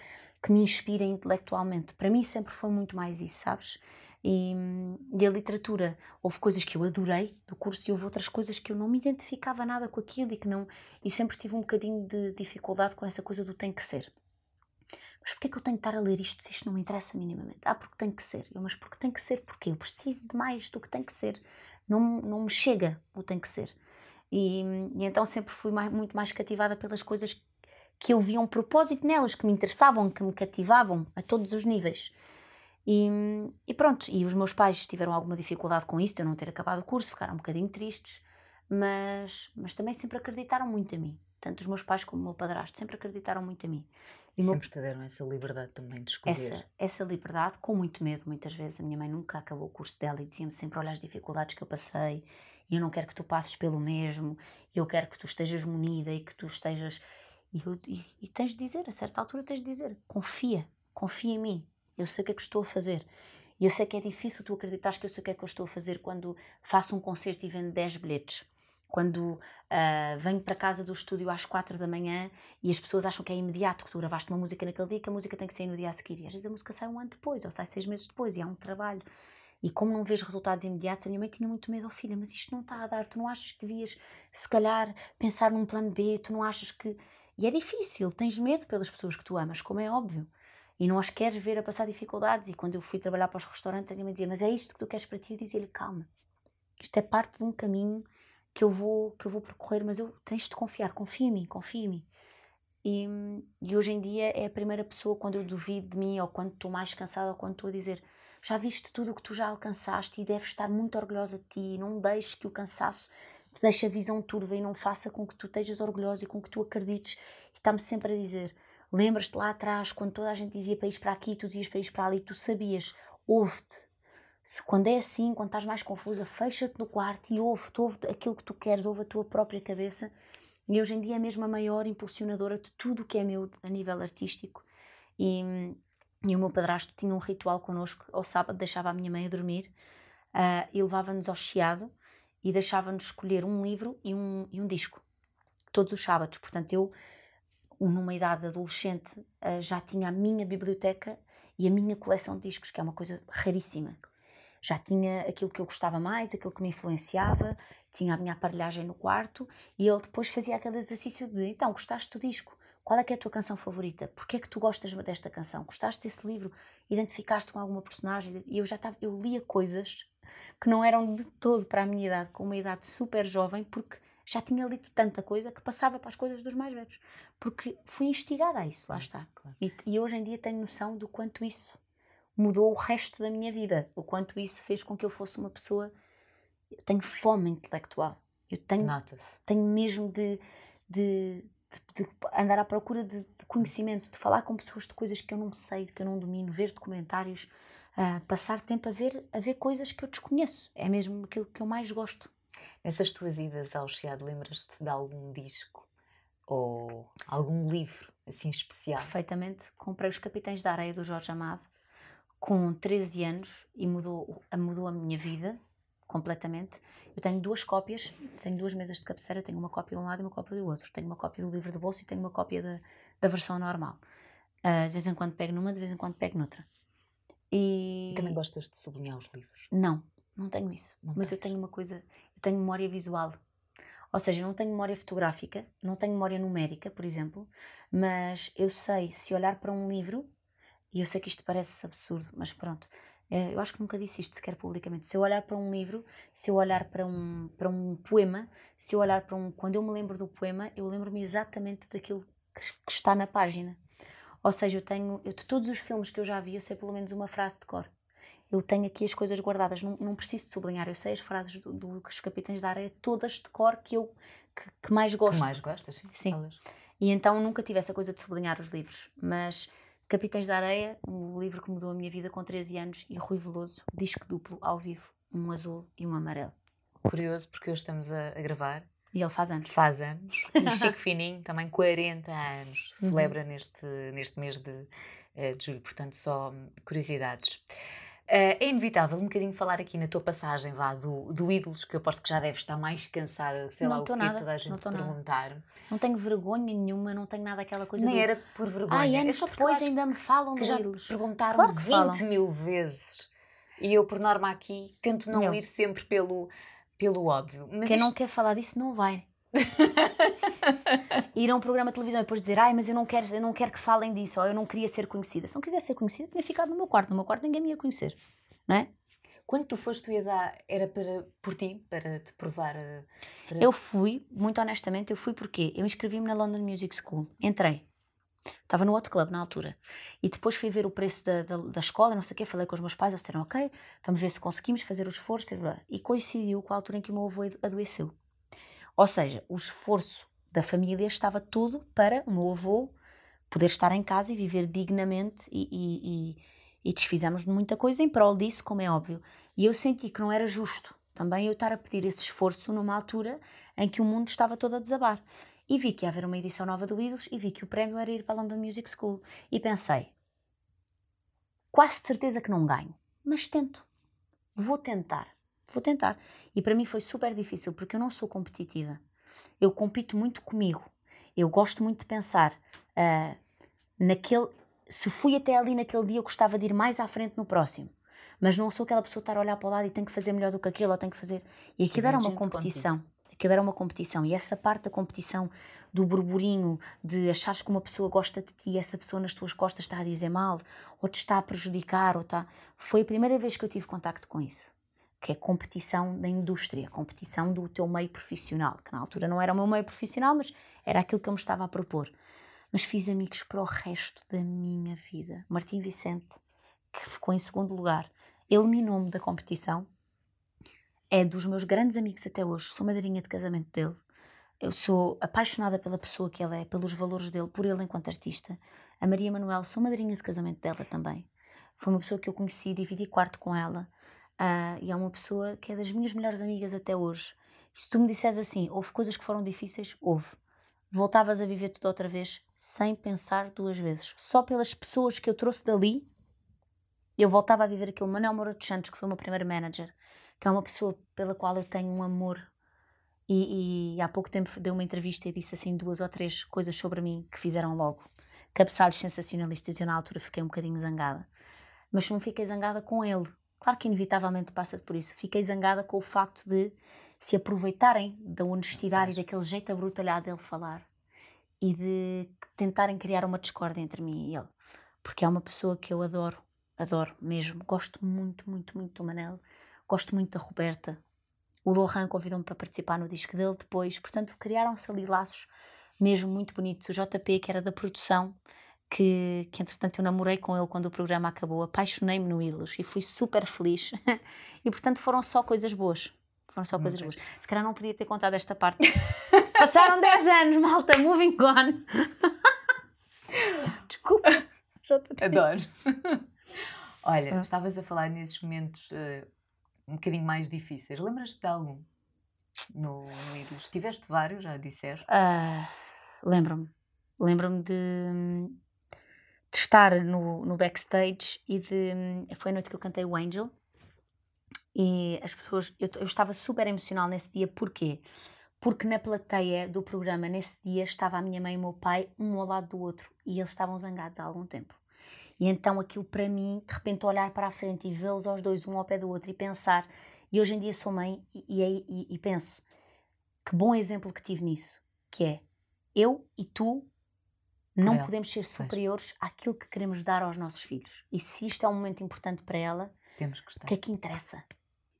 que me inspirem intelectualmente. Para mim sempre foi muito mais isso, sabes? E, e, a literatura, houve coisas que eu adorei do curso e houve outras coisas que eu não me identificava nada com aquilo e que não e sempre tive um bocadinho de dificuldade com essa coisa do tem que ser. Mas porquê é que eu tenho que estar a ler isto se isto não me interessa minimamente? Ah, porque tem que ser. Eu, mas porque tem que ser? Porque eu preciso de mais do que tem que ser. Não, não me chega o tem que ser. E, e então sempre fui mais, muito mais cativada pelas coisas que eu via um propósito nelas, que me interessavam, que me cativavam a todos os níveis. E, e, pronto, e os meus pais tiveram alguma dificuldade com isso, de eu não ter acabado o curso, ficaram um bocadinho tristes, mas, mas também sempre acreditaram muito em mim. Tanto os meus pais como o meu padrasto sempre acreditaram muito em mim. E, sempre meu... te deram essa liberdade também de escolher. Essa, essa liberdade, com muito medo, muitas vezes. A minha mãe nunca acabou o curso dela e dizia-me sempre: Olha as dificuldades que eu passei, e eu não quero que tu passes pelo mesmo, eu quero que tu estejas munida e que tu estejas. E, eu, e, e tens de dizer, a certa altura, tens de dizer: Confia, confia em mim, eu sei o que é que estou a fazer. E eu sei que é difícil tu acreditares que eu sei o que é que eu estou a fazer quando faço um concerto e vendo 10 bilhetes. Quando uh, venho para casa do estúdio às 4 da manhã e as pessoas acham que é imediato que tu gravaste uma música naquele dia que a música tem que sair no dia a seguir. E às vezes a música sai um ano depois ou sai seis meses depois e há um trabalho. E como não vês resultados imediatos, a minha mãe tinha muito medo, oh filha, mas isto não está a dar, tu não achas que devias, se calhar, pensar num plano B, tu não achas que. E é difícil, tens medo pelas pessoas que tu amas, como é óbvio e não as queres ver a passar dificuldades. E quando eu fui trabalhar para os restaurantes, ele me dizia: Mas é isto que tu queres para ti? Eu dizia-lhe: Calma, isto é parte de um caminho que eu vou, que eu vou percorrer, mas eu tens de confiar, confia em mim, confia em mim. E, e hoje em dia é a primeira pessoa quando eu duvido de mim ou quando estou mais cansada ou quando estou a dizer já viste tudo o que tu já alcançaste e deves estar muito orgulhosa de ti não deixes que o cansaço te deixe a visão turva e não faça com que tu estejas orgulhosa e com que tu acredites e está-me sempre a dizer Lembras-te lá atrás, quando toda a gente dizia para ir para aqui, tu dizias para para ali, tu sabias, ouve-te. Quando é assim, quando estás mais confusa, fecha-te no quarto e ouve-te, ouve aquilo que tu queres, ouve a tua própria cabeça. E hoje em dia é mesmo a maior impulsionadora de tudo o que é meu a nível artístico. E, e o meu padrasto tinha um ritual connosco, ao sábado deixava a minha mãe a dormir uh, e levava-nos ao chiado e deixava-nos escolher um livro e um, e um disco, todos os sábados. Portanto, eu, numa idade adolescente, uh, já tinha a minha biblioteca e a minha coleção de discos, que é uma coisa raríssima. Já tinha aquilo que eu gostava mais, aquilo que me influenciava, tinha a minha aparelhagem no quarto e ele depois fazia aquele exercício de então, gostaste do disco? Qual é que é a tua canção favorita? Porquê é que tu gostas desta canção? Gostaste desse livro? Identificaste com alguma personagem? E eu já estava, eu lia coisas que não eram de todo para a minha idade, com uma idade super jovem, porque já tinha lido tanta coisa que passava para as coisas dos mais velhos. Porque fui instigada a isso, lá está. E, e hoje em dia tenho noção do quanto isso mudou o resto da minha vida, o quanto isso fez com que eu fosse uma pessoa. Eu tenho fome intelectual. Eu tenho, tenho mesmo de, de de, de, andar à procura de, de, conhecimento, de falar com pessoas de coisas que eu não sei, que eu não domino, ver documentários, uh, passar tempo a ver, a ver coisas que eu desconheço. É mesmo aquilo que eu mais gosto. Nessas tuas idas ao Chiado, lembras-te de algum disco ou algum livro assim especial? Perfeitamente. Comprei Os Capitães da Areia do Jorge Amado com 13 anos e mudou, mudou a minha vida completamente. Eu tenho duas cópias, tenho duas mesas de cabeceira, tenho uma cópia de um lado e uma cópia do outro. Tenho uma cópia do livro de bolso e tenho uma cópia da, da versão normal. Uh, de vez em quando pego numa, de vez em quando pego noutra. E... e também gostas de sublinhar os livros? Não, não tenho isso. Não Mas tens. eu tenho uma coisa, eu tenho memória visual. Ou seja, não tenho memória fotográfica, não tenho memória numérica, por exemplo, mas eu sei se olhar para um livro, e eu sei que isto parece absurdo, mas pronto, eh, eu acho que nunca disse isto sequer publicamente. Se eu olhar para um livro, se eu olhar para um, para um poema, se eu olhar para um. Quando eu me lembro do poema, eu lembro-me exatamente daquilo que, que, está na página. Ou seja, eu tenho. Eu, de todos os filmes que eu já vi, eu sei pelo menos uma frase de cor. Eu tenho aqui as coisas guardadas, não, não preciso de sublinhar. Eu sei as frases do, do, Capitães da Areia, todas de cor que eu que, que mais gosto. Que mais gostas, sim. Sim. E então nunca tive essa coisa de sublinhar os livros. Mas Capitães da Areia, um livro que mudou a minha vida com 13 anos, e Rui Veloso, disco duplo ao vivo, um azul e um amarelo. Curioso, porque hoje estamos a, a gravar. E ele faz anos. Faz anos. E Chico Fininho, também 40 anos, uhum. celebra uhum. neste, neste mês de, eh, de julho. Portanto, só curiosidades. Uh, é inevitável um bocadinho falar aqui na tua passagem vá, do, do Ídolos, que eu aposto que já deves estar mais cansada, sei não lá o que nada, toda a gente não perguntar. Nada. Não tenho vergonha nenhuma, não tenho nada aquela coisa Nem do... era por vergonha. Ai, anos é depois ainda me falam que já Ídolos. perguntaram claro 20 falam. mil vezes. E eu, por norma aqui, tento não, não. ir sempre pelo, pelo óbvio. Mas Quem isto... não quer falar disso não vai. ir a um programa de televisão e depois dizer ai, mas eu não quero, eu não quero que falem disso, ou eu não queria ser conhecida. Se não quisesse ser conhecida, tinha ficado no meu quarto. No meu quarto ninguém me ia conhecer, não é? Quando tu foste, tu ias à, era para, por ti, para te provar? Eh, para... Eu fui, muito honestamente, eu fui porque eu inscrevi-me na London Music School, entrei, estava no Hot Club na altura, e depois fui ver o preço da, da, da escola, não sei o quê, falei com os meus pais, eles disseram, ok, vamos ver se conseguimos fazer o esforço, e coincidiu com a altura em que o meu avô adoeceu. Ou seja, o esforço da família estava todo para o meu avô poder estar em casa e viver dignamente e, e, e, e desfizemos de muita coisa em prol disso, como é óbvio. E eu senti que não era justo também eu estar a pedir esse esforço numa altura em que o mundo estava todo a desabar. E vi que ia haver uma edição nova do Idols e vi que o prémio era ir para a London Music School. E pensei, quase certeza que não ganho, mas tento. Vou tentar vou tentar. E para mim foi super difícil porque eu não sou competitiva. Eu compito muito comigo. Eu gosto muito de pensar uh, naquele. Se fui até ali naquele dia, eu gostava de ir mais à frente no próximo. Mas não sou aquela pessoa que estar a olhar para o lado e tem que fazer melhor do que aquilo, ou tem que fazer. E aquilo era uma competição. Aquilo era uma competição. E essa parte da competição, do burburinho, de achares que uma pessoa gosta de ti e essa pessoa nas tuas costas está a dizer mal, ou te está a prejudicar, ou está. Foi a primeira vez que eu tive contacto com isso que é competição da indústria, competição do teu meio profissional, que na altura não era o meu meio profissional, mas era aquilo que eu me estava a propor. Mas fiz amigos para o resto da minha vida. Martim Vicente, que ficou em segundo lugar, eliminou-me da competição. É dos meus grandes amigos até hoje. Sou madrinha de casamento dele. Eu sou apaixonada pela pessoa que ele é, pelos valores dele, por ele enquanto artista. A Maria Manuel, sou madrinha de casamento dela também. Foi uma pessoa que eu conheci, dividi quarto com ela. Uh, e é uma pessoa que é das minhas melhores amigas até hoje. E se tu me disseres assim, houve coisas que foram difíceis, houve. voltavas a viver tudo outra vez sem pensar duas vezes. Só pelas pessoas que eu trouxe dali, eu voltava a viver aquilo. Manuel Moura dos Santos, que foi o meu primeiro manager, que é uma pessoa pela qual eu tenho um amor. E, e há pouco tempo deu uma entrevista e disse assim duas ou três coisas sobre mim que fizeram logo. Cabeçalhos sensacionalistas. Eu na altura fiquei um bocadinho zangada. Mas não fiquei zangada com ele. Claro que inevitavelmente passa por isso. Fiquei zangada com o facto de se aproveitarem da honestidade e daquele jeito abrutalhado dele falar e de tentarem criar uma discórdia entre mim e ele. Porque é uma pessoa que eu adoro, adoro mesmo. Gosto muito, muito, muito do Manel. Gosto muito da Roberta. O Lohan convidou-me para participar no disco dele depois. Portanto, criaram-se ali laços mesmo muito bonitos. O JP, que era da produção, que, que entretanto eu namorei com ele quando o programa acabou, apaixonei-me no Ilus e fui super feliz. e portanto foram só coisas boas. Foram só coisas boas. Se calhar não podia ter contado esta parte. Passaram 10 anos, malta, moving on. Desculpa. Adoro. Olha, ah. estavas a falar nesses momentos uh, um bocadinho mais difíceis. Lembras-te de algum no, no Ilus? Tiveste vários, já disseste? Uh, Lembro-me. Lembro-me de, de, estar no, no backstage e de. Foi a noite que eu cantei o Angel e as pessoas. Eu, eu estava super emocional nesse dia, porquê? Porque na plateia do programa, nesse dia, estava a minha mãe e o meu pai, um ao lado do outro, e eles estavam zangados há algum tempo. E então aquilo para mim, de repente olhar para a frente e vê-los aos dois, um ao pé do outro, e pensar, e hoje em dia sou mãe e, e, e penso, que bom exemplo que tive nisso, que é eu e tu não ela. podemos ser superiores pois. àquilo que queremos dar aos nossos filhos. E se isto é um momento importante para ela, temos que estar. o que é que interessa?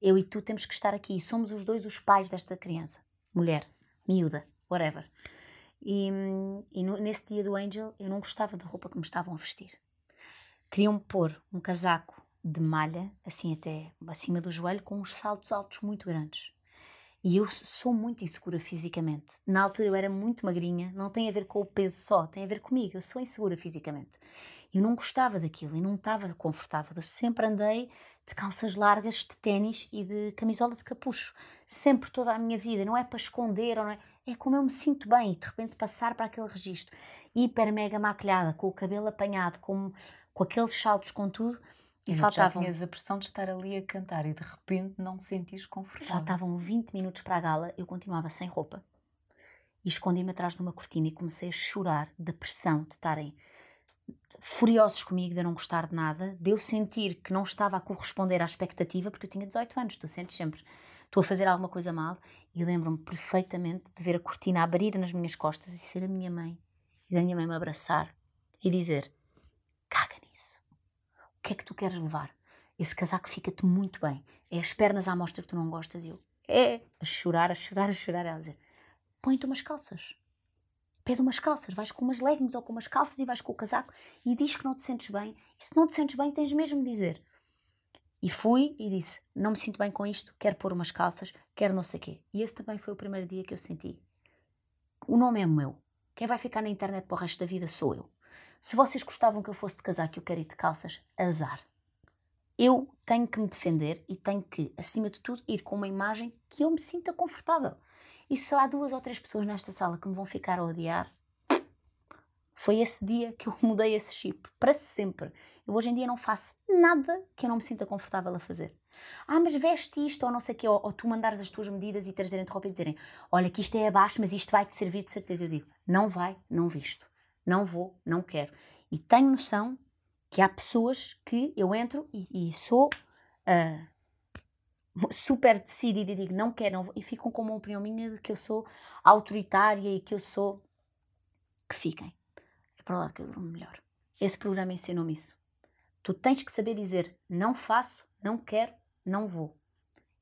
Eu e tu temos que estar aqui e somos os dois os pais desta criança, mulher, miúda, whatever. E, e no, nesse dia do Angel eu não gostava da roupa que me estavam a vestir. Queriam pôr um casaco de malha, assim até acima do joelho, com uns saltos altos muito grandes. E eu sou muito insegura fisicamente. Na altura eu era muito magrinha, não tem a ver com o peso só, tem a ver comigo. Eu sou insegura fisicamente. Eu não gostava daquilo e não estava confortável. Eu sempre andei de calças largas, de ténis e de camisola de capucho. Sempre, toda a minha vida. Não é para esconder, ou não é, é como eu me sinto bem. E de repente passar para aquele registro hiper mega maquilhada, com o cabelo apanhado, com, com aqueles saltos, com tudo. E, faltavam. Já tinhas a pressão de estar ali a cantar e de repente não sentires confortável. Faltavam 20 minutos para a gala, eu continuava sem roupa. E escondi-me atrás de uma cortina e comecei a chorar da pressão de estarem furiosos comigo de eu não gostar de nada, de eu sentir que não estava a corresponder à expectativa, porque eu tinha 18 anos, tu sentes sempre, estou a fazer alguma coisa mal, e lembro-me perfeitamente de ver a cortina abrir nas minhas costas e ser a minha mãe, e da minha mãe me abraçar e dizer: caga nisso, o que é que tu queres levar? Esse casaco fica-te muito bem, é as pernas à mostra que tu não gostas, e eu, é, a chorar, a chorar, a chorar, ela dizer: põe-te umas calças pede umas calças, vais com umas leggings ou com umas calças e vais com o casaco e diz que não te sentes bem. E se não te sentes bem, tens mesmo de dizer. E fui e disse: Não me sinto bem com isto, quero pôr umas calças, quero não sei o quê. E esse também foi o primeiro dia que eu senti. O nome é meu. Quem vai ficar na internet para o resto da vida sou eu. Se vocês gostavam que eu fosse de casaco e eu quero ir de calças, azar. Eu tenho que me defender e tenho que, acima de tudo, ir com uma imagem que eu me sinta confortável. E se há duas ou três pessoas nesta sala que me vão ficar a odiar, foi esse dia que eu mudei esse chip, para sempre. Eu hoje em dia não faço nada que eu não me sinta confortável a fazer. Ah, mas veste isto ou não sei o quê, ou, ou, tu mandares as tuas medidas e trazerem-te roupa e dizerem olha que isto é abaixo, mas isto vai-te servir de certeza. Eu digo, não vai, não visto. Não vou, não quero. E tenho noção que há pessoas que eu entro e, e sou uh, super decidida e digo não quero, não vou, e ficam com uma opinião minha de que eu sou autoritária e que eu sou. que fiquem. É para lá que eu durmo melhor. Esse programa ensinou-me isso. Tu tens que saber dizer não faço, não quero, não vou.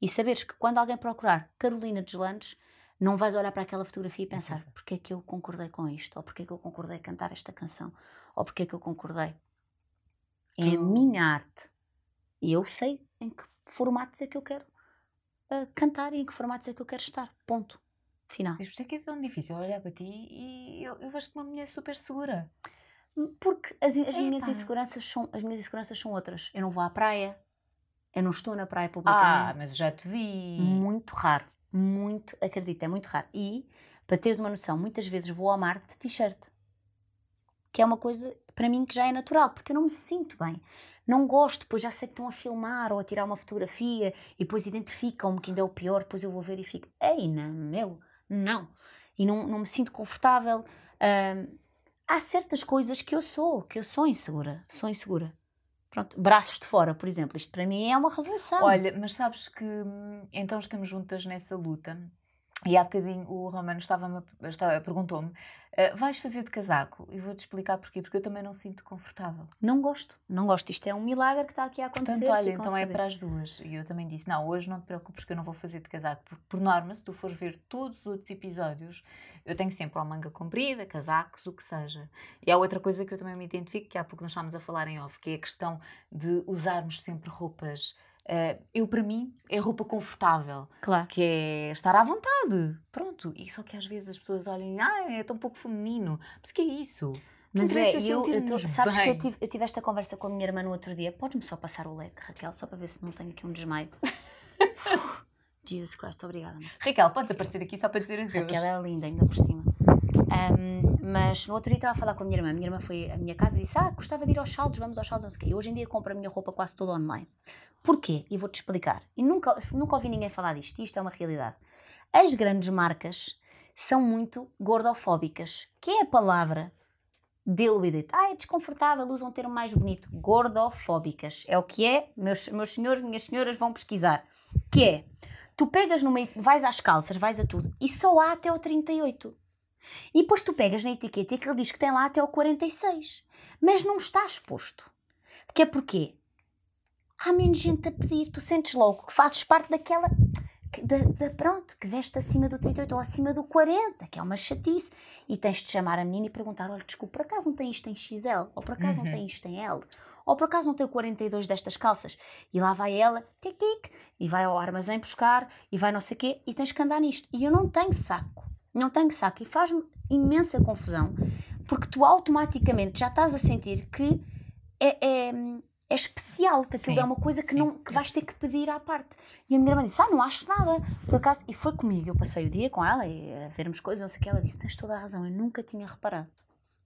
E saberes que quando alguém procurar Carolina Deslandes, não vais olhar para aquela fotografia e pensar porque é que eu concordei com isto, ou porque é que eu concordei cantar esta canção, ou porque é que eu concordei. É a minha arte. E eu sei em que formatos é que eu quero uh, cantar e em que formatos é que eu quero estar. Ponto. Final. Mas por isso é que é tão difícil olhar para ti e eu, eu vejo-te uma mulher super segura. Porque as, as minhas inseguranças são as minhas inseguranças são outras. Eu não vou à praia, eu não estou na praia publicamente. Ah, mas já te vi. Muito raro. Muito, acredito, é muito raro. E Para teres uma noção, muitas vezes vou ao mar de t-shirt. Que é uma coisa, para mim, que já é natural, porque eu não me sinto bem. Não gosto, depois já sei que estão a filmar ou a tirar uma fotografia e depois identificam-me que ainda é o pior, depois eu vou ver e fico, ei, não, meu, não. E não, não me sinto confortável. Há certas coisas que eu sou, que eu sou insegura, sou insegura. Pronto, braços de fora, por exemplo, isto para mim é uma revolução. Olha, mas sabes que hum, então estamos juntas nessa luta e há bocadinho o Romano estava, estava perguntou-me: uh, vais fazer de casaco? E vou-te explicar porquê. Porque eu também não sinto confortável. Não gosto, não gosto. Isto é um milagre que está aqui a acontecer. Portanto, olha, então é para as duas. E eu também disse: não, hoje não te preocupes que eu não vou fazer de casaco. Porque, por norma, se tu fores ver todos os outros episódios, eu tenho sempre uma manga comprida, casacos, o que seja. E há outra coisa que eu também me identifico, que há pouco nós estávamos a falar em off, que é a questão de usarmos sempre roupas Uh, eu, para mim, é roupa confortável. Claro. Que é estar à vontade. Pronto. E só que às vezes as pessoas olhem, ah, é tão pouco feminino. Mas que é isso? Mas é, eu, eu tô, sabes bem. que eu tive, eu tive esta conversa com a minha irmã no outro dia. Podes-me só passar o leque, Raquel, só para ver se não tenho aqui um desmaio. Jesus Christ, obrigada. Raquel, podes aparecer aqui só para dizer adeus. Raquel é linda, ainda por cima. Um, mas no outro dia estava a falar com a minha irmã. A minha irmã foi à minha casa e disse: Ah, gostava de ir aos saldos, vamos aos saldos, não sei o quê. Eu hoje em dia compro a minha roupa quase toda online. Porquê? E vou-te explicar. E nunca, nunca ouvi ninguém falar disto, isto é uma realidade. As grandes marcas são muito gordofóbicas, que é a palavra deal with it. Ah, é desconfortável, usam um termo mais bonito. Gordofóbicas. É o que é, meus, meus senhores, minhas senhoras vão pesquisar. Que é, tu pegas no meio, vais às calças, vais a tudo, e só há até o 38. E depois tu pegas na etiqueta e aquilo diz que tem lá até o 46. Mas não está exposto. Que é porquê? há menos gente a pedir. Tu sentes logo que fazes parte daquela. Da, da, pronto, que veste acima do 38 ou acima do 40, que é uma chatice. E tens de chamar a menina e perguntar: olha, desculpa, por acaso não tem isto em XL? Ou por acaso uhum. não tem isto em L? Ou por acaso não tem o 42 destas calças? E lá vai ela, tic-tic, e vai ao armazém buscar, e vai não sei o quê, e tens que andar nisto. E eu não tenho saco. Não tenho saco. E faz-me imensa confusão, porque tu automaticamente já estás a sentir que é, é é especial, que aquilo sim, é uma coisa que, não, que vais ter que pedir à parte. E a minha irmã disse: Ah, não acho nada, por acaso. E foi comigo, eu passei o dia com ela e a vermos coisas, não sei o que. Ela disse: Tens toda a razão, eu nunca tinha reparado.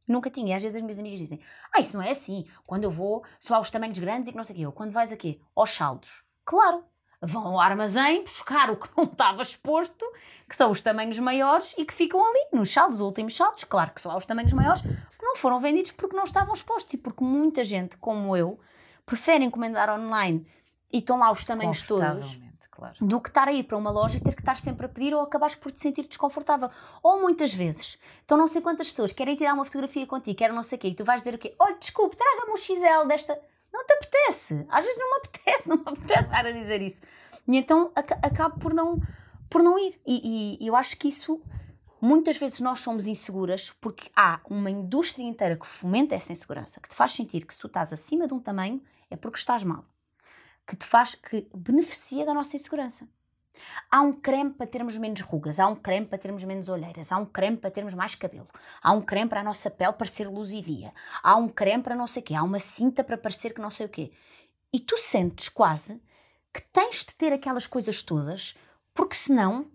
Nunca tinha. E às vezes as minhas amigas dizem: Ah, isso não é assim. Quando eu vou, só aos tamanhos grandes e que não sei o quê. Eu, quando vais aqui? Aos saldos. Claro, vão ao armazém buscar o que não estava exposto, que são os tamanhos maiores e que ficam ali nos saldos, os últimos saldos. Claro que só há os tamanhos maiores que não foram vendidos porque não estavam expostos e porque muita gente, como eu, preferem encomendar online e estão lá os tamanhos todos. Claro. Do que estar a ir para uma loja e ter que estar sempre a pedir ou acabares por te sentir desconfortável. Ou muitas vezes, então não sei quantas pessoas querem tirar uma fotografia contigo, querem não sei o quê, e tu vais dizer o quê? Olha, desculpe, traga-me um XL desta. Não te apetece. Às vezes não me apetece, não me apetece estar a dizer isso. E então acabo por não, por não ir. E, e eu acho que isso muitas vezes nós somos inseguras porque há uma indústria inteira que fomenta essa insegurança, que te faz sentir que se tu estás acima de um tamanho é porque estás mal, que te faz, que beneficia da nossa insegurança. Há um creme para termos menos rugas, há um creme para termos menos olheiras, há um creme para termos mais cabelo, há um creme para a nossa pele parecer luzidia, há um creme para não sei o quê, há uma cinta para parecer que não sei o quê. E tu sentes quase que tens de ter aquelas coisas todas, porque senão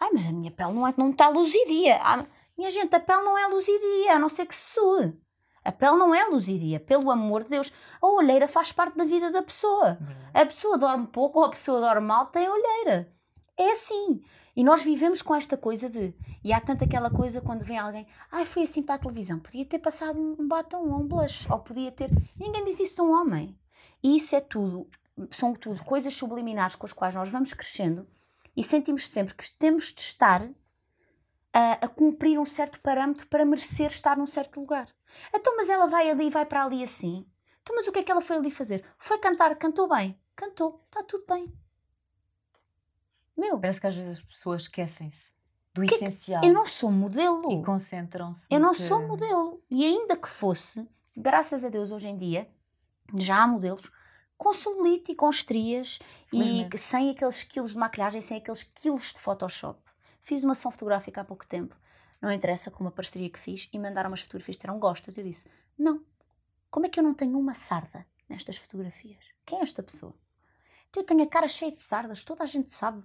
Ai, mas a minha pele não, é, não está luzidia. Ah, minha gente, a pele não é luzidia, a não ser que se sue. A pele não é luzidia, pelo amor de Deus. A olheira faz parte da vida da pessoa. A pessoa dorme pouco ou a pessoa dorme mal, tem olheira. É assim. E nós vivemos com esta coisa de. E há tanta aquela coisa quando vem alguém. Ai, foi assim para a televisão. Podia ter passado um batom ou um blush. Ou podia ter. Ninguém diz isso de um homem. E isso é tudo. São tudo coisas subliminares com as quais nós vamos crescendo e sentimos sempre que temos de estar a, a, cumprir um certo parâmetro para merecer estar num certo lugar. Então, mas ela vai ali e vai para ali assim. Então, mas o que é que ela foi ali fazer? Foi cantar, cantou bem. Cantou, está tudo bem. Meu. Parece que às vezes as pessoas esquecem-se do que essencial. Eu não sou modelo. E concentram-se. Eu não que... sou modelo. E ainda que fosse, graças a Deus hoje em dia, já há modelos com celulite e com estrias e sem aqueles quilos de maquilhagem, sem aqueles quilos de Photoshop. Fiz uma ação fotográfica há pouco tempo, não interessa com uma parceria que fiz, e mandaram umas fotografias, disseram gostas? Eu disse, não. Como é que eu não tenho uma sarda nestas fotografias? Quem é esta pessoa? Então eu tenho a cara cheia de sardas, toda a gente sabe.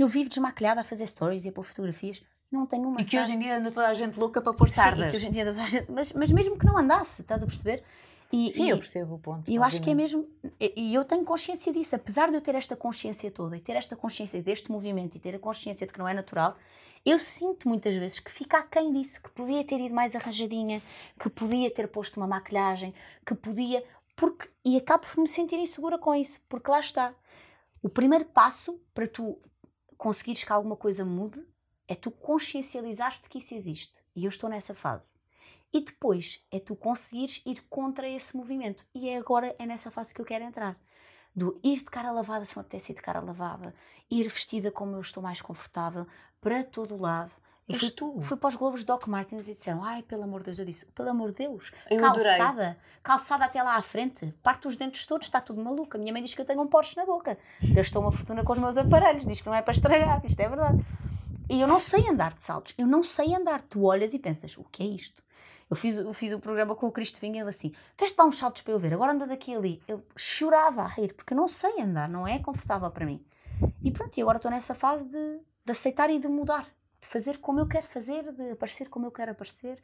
Eu vivo desmaquilhada a fazer stories e a pôr fotografias. não tenho uma E que hoje em dia anda toda a gente louca para pôr sardas. Sim, que hoje em dia toda a gente, mas, mas mesmo que não andasse, estás a perceber? E, Sim, e, eu percebo o ponto. E eu acho que é mesmo, e eu tenho consciência disso, apesar de eu ter esta consciência toda e ter esta consciência deste movimento e ter a consciência de que não é natural, eu sinto muitas vezes que fica aquém disso, que podia ter ido mais arranjadinha, que podia ter posto uma maquilhagem, que podia. Porque, e acabo por me sentir insegura com isso, porque lá está. O primeiro passo para tu conseguires que alguma coisa mude é tu consciencializares-te que isso existe. E eu estou nessa fase. E depois é tu conseguires ir contra esse movimento. E é agora, é nessa fase que eu quero entrar. Do ir de cara lavada, se me apetece ir de cara lavada, ir vestida como eu estou mais confortável, para todo o lado. Eu fui, tu. fui para os Globos de Doc Martins e disseram: Ai, pelo amor de Deus, eu disse: Pelo amor de Deus, eu calçada, adorei. calçada até lá à frente, parte os dentes todos, está tudo maluca. A minha mãe diz que eu tenho um Porsche na boca, gastou uma fortuna com os meus aparelhos, diz que não é para estragar, isto é verdade. E eu não sei andar de saltos, eu não sei andar. Tu olhas e pensas: O que é isto? Eu fiz, eu fiz um programa com o Cristo Vinha, ele assim, veste lá uns saltos para eu ver, agora anda daqui ali. Ele chorava a rir, porque eu não sei andar, não é confortável para mim. E pronto, e agora estou nessa fase de, de aceitar e de mudar, de fazer como eu quero fazer, de aparecer como eu quero aparecer.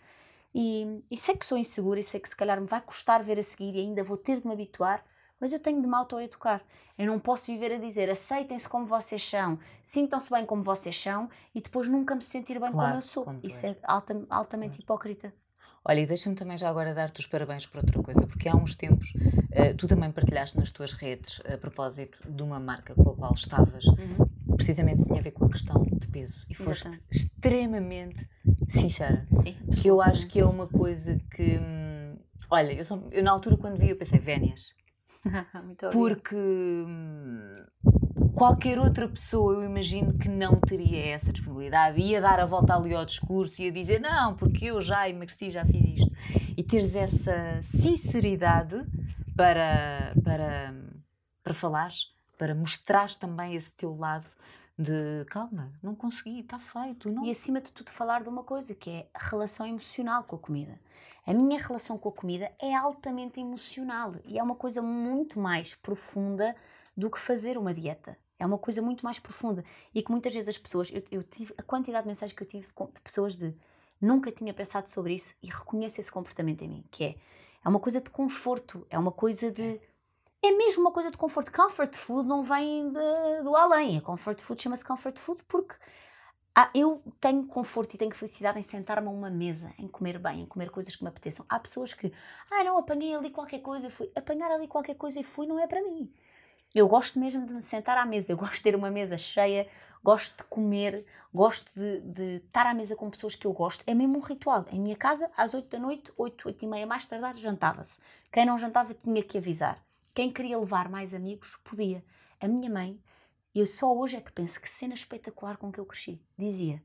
E, e sei que sou insegura e sei que se calhar me vai custar ver a seguir e ainda vou ter de me habituar, mas eu tenho de me auto-educar. Eu não posso viver a dizer aceitem-se como vocês são, sintam-se bem como vocês são e depois nunca me sentir bem claro, como eu sou. Isso é alta, altamente claro. hipócrita. Olha, e deixa-me também já agora dar-te os parabéns por outra coisa, porque há uns tempos uh, tu também partilhaste nas tuas redes a propósito de uma marca com a qual estavas, uhum. Precisamente tinha a ver com a questão de peso, e foste Exatamente. extremamente sincera. Sim. Que eu acho que é uma coisa que. Hum, olha, eu, só, eu na altura quando vi, eu pensei, Vénias. porque. Hum, qualquer outra pessoa, eu imagino que não teria essa disponibilidade, ia dar a volta ali ao discurso, ia dizer não, porque eu já emagreci, já fiz isto, e teres essa sinceridade para, para, para falares, para mostrares também esse teu lado de calma, não consegui, está feito. Não. E acima de tudo, falar de uma coisa que é a relação emocional com a comida. A minha relação com a comida é altamente emocional e é uma coisa muito mais profunda do que fazer uma dieta. É uma coisa muito mais profunda e que muitas vezes as pessoas, eu, eu tive a quantidade de mensagens que eu tive de pessoas de nunca tinha pensado sobre isso e reconheço esse comportamento em mim, que é é uma coisa de conforto, é uma coisa de é mesmo uma coisa de conforto. Comfort food não vem de, do além. A comfort food chama-se comfort food porque ah, eu tenho conforto e tenho felicidade em sentar-me a uma mesa, em comer bem, em comer coisas que me apeteçam. Há pessoas que, ah, não, apanhei ali qualquer coisa e fui. Apanhar ali qualquer coisa e fui não é para mim. Eu gosto mesmo de me sentar à mesa, eu gosto de ter uma mesa cheia, gosto de comer, gosto de, de estar à mesa com pessoas que eu gosto. É mesmo um ritual. Em minha casa, às 8 da noite, 8, 8 e meia mais tardar, jantava-se. Quem não jantava tinha que avisar. Quem queria levar mais amigos, podia. A minha mãe, eu só hoje é que penso que cena espetacular com que eu cresci. Dizia: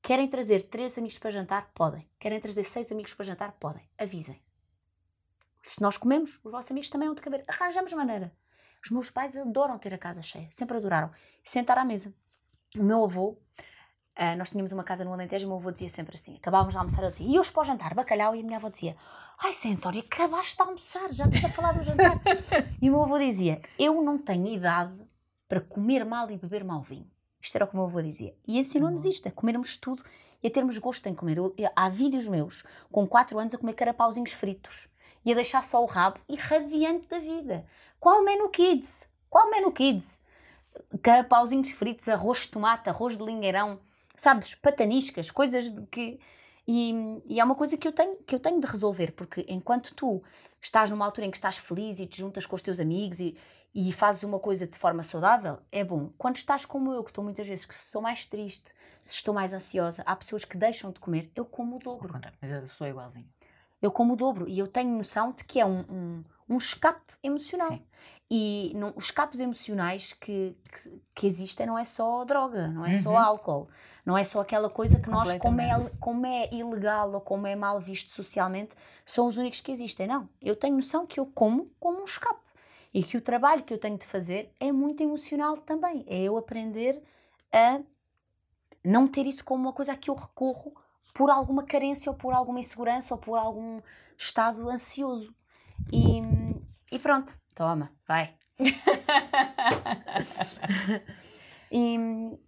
Querem trazer três amigos para jantar? Podem. Querem trazer seis amigos para jantar? Podem. Avisem. Se nós comemos, os vossos amigos também vão de caber. Arranjamos maneira. Os meus pais adoram ter a casa cheia, sempre adoraram. Sentar à mesa. O meu avô, uh, nós tínhamos uma casa no Alentejo e o meu avô dizia sempre assim: acabávamos de almoçar, ele dizia, e hoje para o jantar? Bacalhau? E a minha avó dizia: Ai, Sentório, acabaste de almoçar, já estás a falar do jantar. e o meu avô dizia: Eu não tenho idade para comer mal e beber mal vinho. Isto era o que o meu avô dizia. E ensinou-nos uhum. isto, a comermos tudo e a termos gosto em comer. Eu, há vídeos meus com 4 anos a comer carapauzinhos fritos e a deixar só o rabo e radiante da vida. Qual menu kids? Qual menu kids? Carapauzinhos fritos, arroz de tomate, arroz de lingueirão, sabes? Pataniscas, coisas que. E, e, é uma coisa que eu, tenho, que eu tenho de resolver, porque enquanto tu estás numa altura em que estás feliz e te juntas com os teus amigos e, e fazes uma coisa de forma saudável, é bom. Quando estás como eu, que estou muitas vezes que estou mais triste, se estou mais ansiosa, há pessoas que deixam de comer, eu como o dobro. Mas eu sou igualzinho eu como o dobro e eu tenho noção de que é um, um, um escape emocional. Sim. E não, os escapes emocionais que, que, que, existem não é só droga, não é uhum. só álcool, não é só aquela coisa que nós, como é, como é ilegal ou como é mal visto socialmente, são os únicos que existem. Não, eu tenho noção que eu como como um escape e que o trabalho que eu tenho de fazer é muito emocional também. É eu aprender a não ter isso como uma coisa a que eu recorro por alguma carência ou por alguma insegurança ou por algum estado ansioso. E, e pronto, toma, vai. E,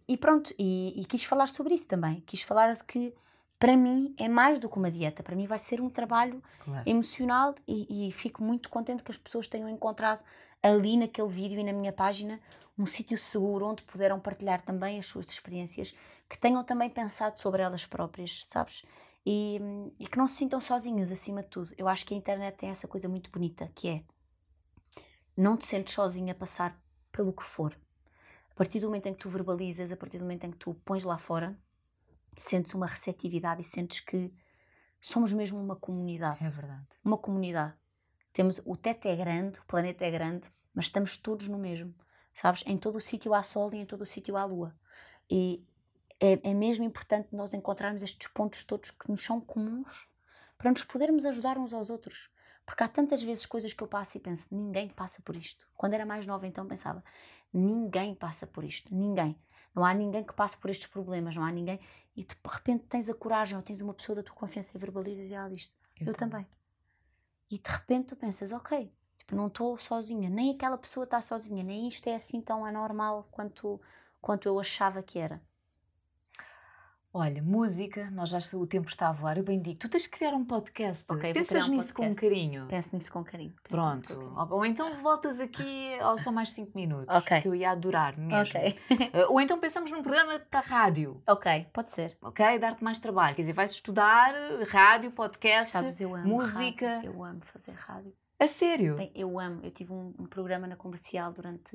e pronto, e, e, quis falar sobre isso também. Quis falar de que para mim é mais do que uma dieta. Para mim vai ser um trabalho claro. emocional e, e fico muito contente que as pessoas tenham encontrado ali naquele vídeo e na minha página um sítio seguro onde puderam partilhar também as suas experiências, que tenham também pensado sobre elas próprias, sabes? E, e, que não se sintam sozinhas acima de tudo. Eu acho que a internet tem essa coisa muito bonita que é não te sentes sozinha a passar pelo que for. A partir do momento em que tu verbalizas, a partir do momento em que tu pões lá fora, sentes uma receptividade e sentes que somos mesmo uma comunidade. É verdade. Uma comunidade. Temos o teto é grande, o planeta é grande, mas estamos todos no mesmo. Sabes? Em todo o sítio há sol e em todo o sítio há lua. E é, é mesmo importante nós encontrarmos estes pontos todos que nos são comuns para nos podermos ajudar uns aos outros. Porque há tantas vezes coisas que eu passo e penso, ninguém passa por isto. Quando era mais nova, então pensava, ninguém passa por isto, ninguém. Não há ninguém que passe por estes problemas, não há ninguém. E de repente tens a coragem ou tens uma pessoa da tua confiança e verbalizas e ela diz: Eu, eu também. E de repente tu pensas: Ok, tipo, não estou sozinha, nem aquela pessoa está sozinha, nem isto é assim tão anormal quanto, quanto eu achava que era. Olha, música, nós já o tempo está a voar, eu bem digo, tu tens de criar um podcast. Ok, Pensas um nisso podcast. com carinho? Penso nisso com carinho. Pronto. Com carinho. Ou então voltas aqui ao só mais 5 minutos. Ok. Que eu ia adorar mesmo. Ok. Uh, ou então pensamos num programa da rádio. Ok, pode ser. Ok, dar-te mais trabalho. Quer dizer, vais estudar rádio, podcast, Sabes, eu amo música. Rádio. Eu amo fazer rádio. A sério? Bem, eu amo. Eu tive um, um programa na comercial durante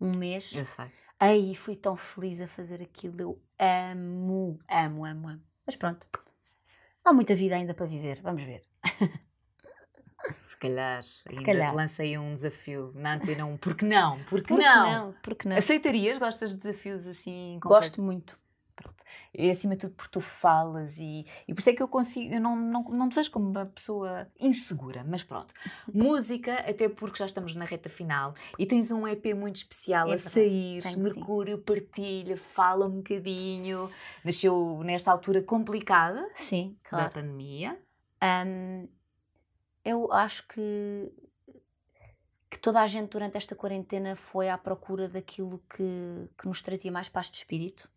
um mês. Eu sei. Aí fui tão feliz a fazer aquilo. Eu amo, amo, amo, amo. Mas pronto. Há muita vida ainda para viver. Vamos ver. Se calhar, Se ainda calhar. te lancei um desafio na antena 1. Por que não? Por que, Por não? não? Por que não? Aceitarias? Gostas de desafios assim? Gosto muito. Acima de tudo porque tu falas e, e por isso é que eu consigo, eu não, não, não te vejo como uma pessoa insegura, mas pronto. Música, até porque já estamos na reta final e tens um EP muito especial é a sair, Mercúrio sim. partilha, fala um bocadinho. Nasceu nesta altura complicada sim, claro. da pandemia. Um, eu acho que que toda a gente durante esta quarentena foi à procura daquilo que, que nos trazia mais paz de espírito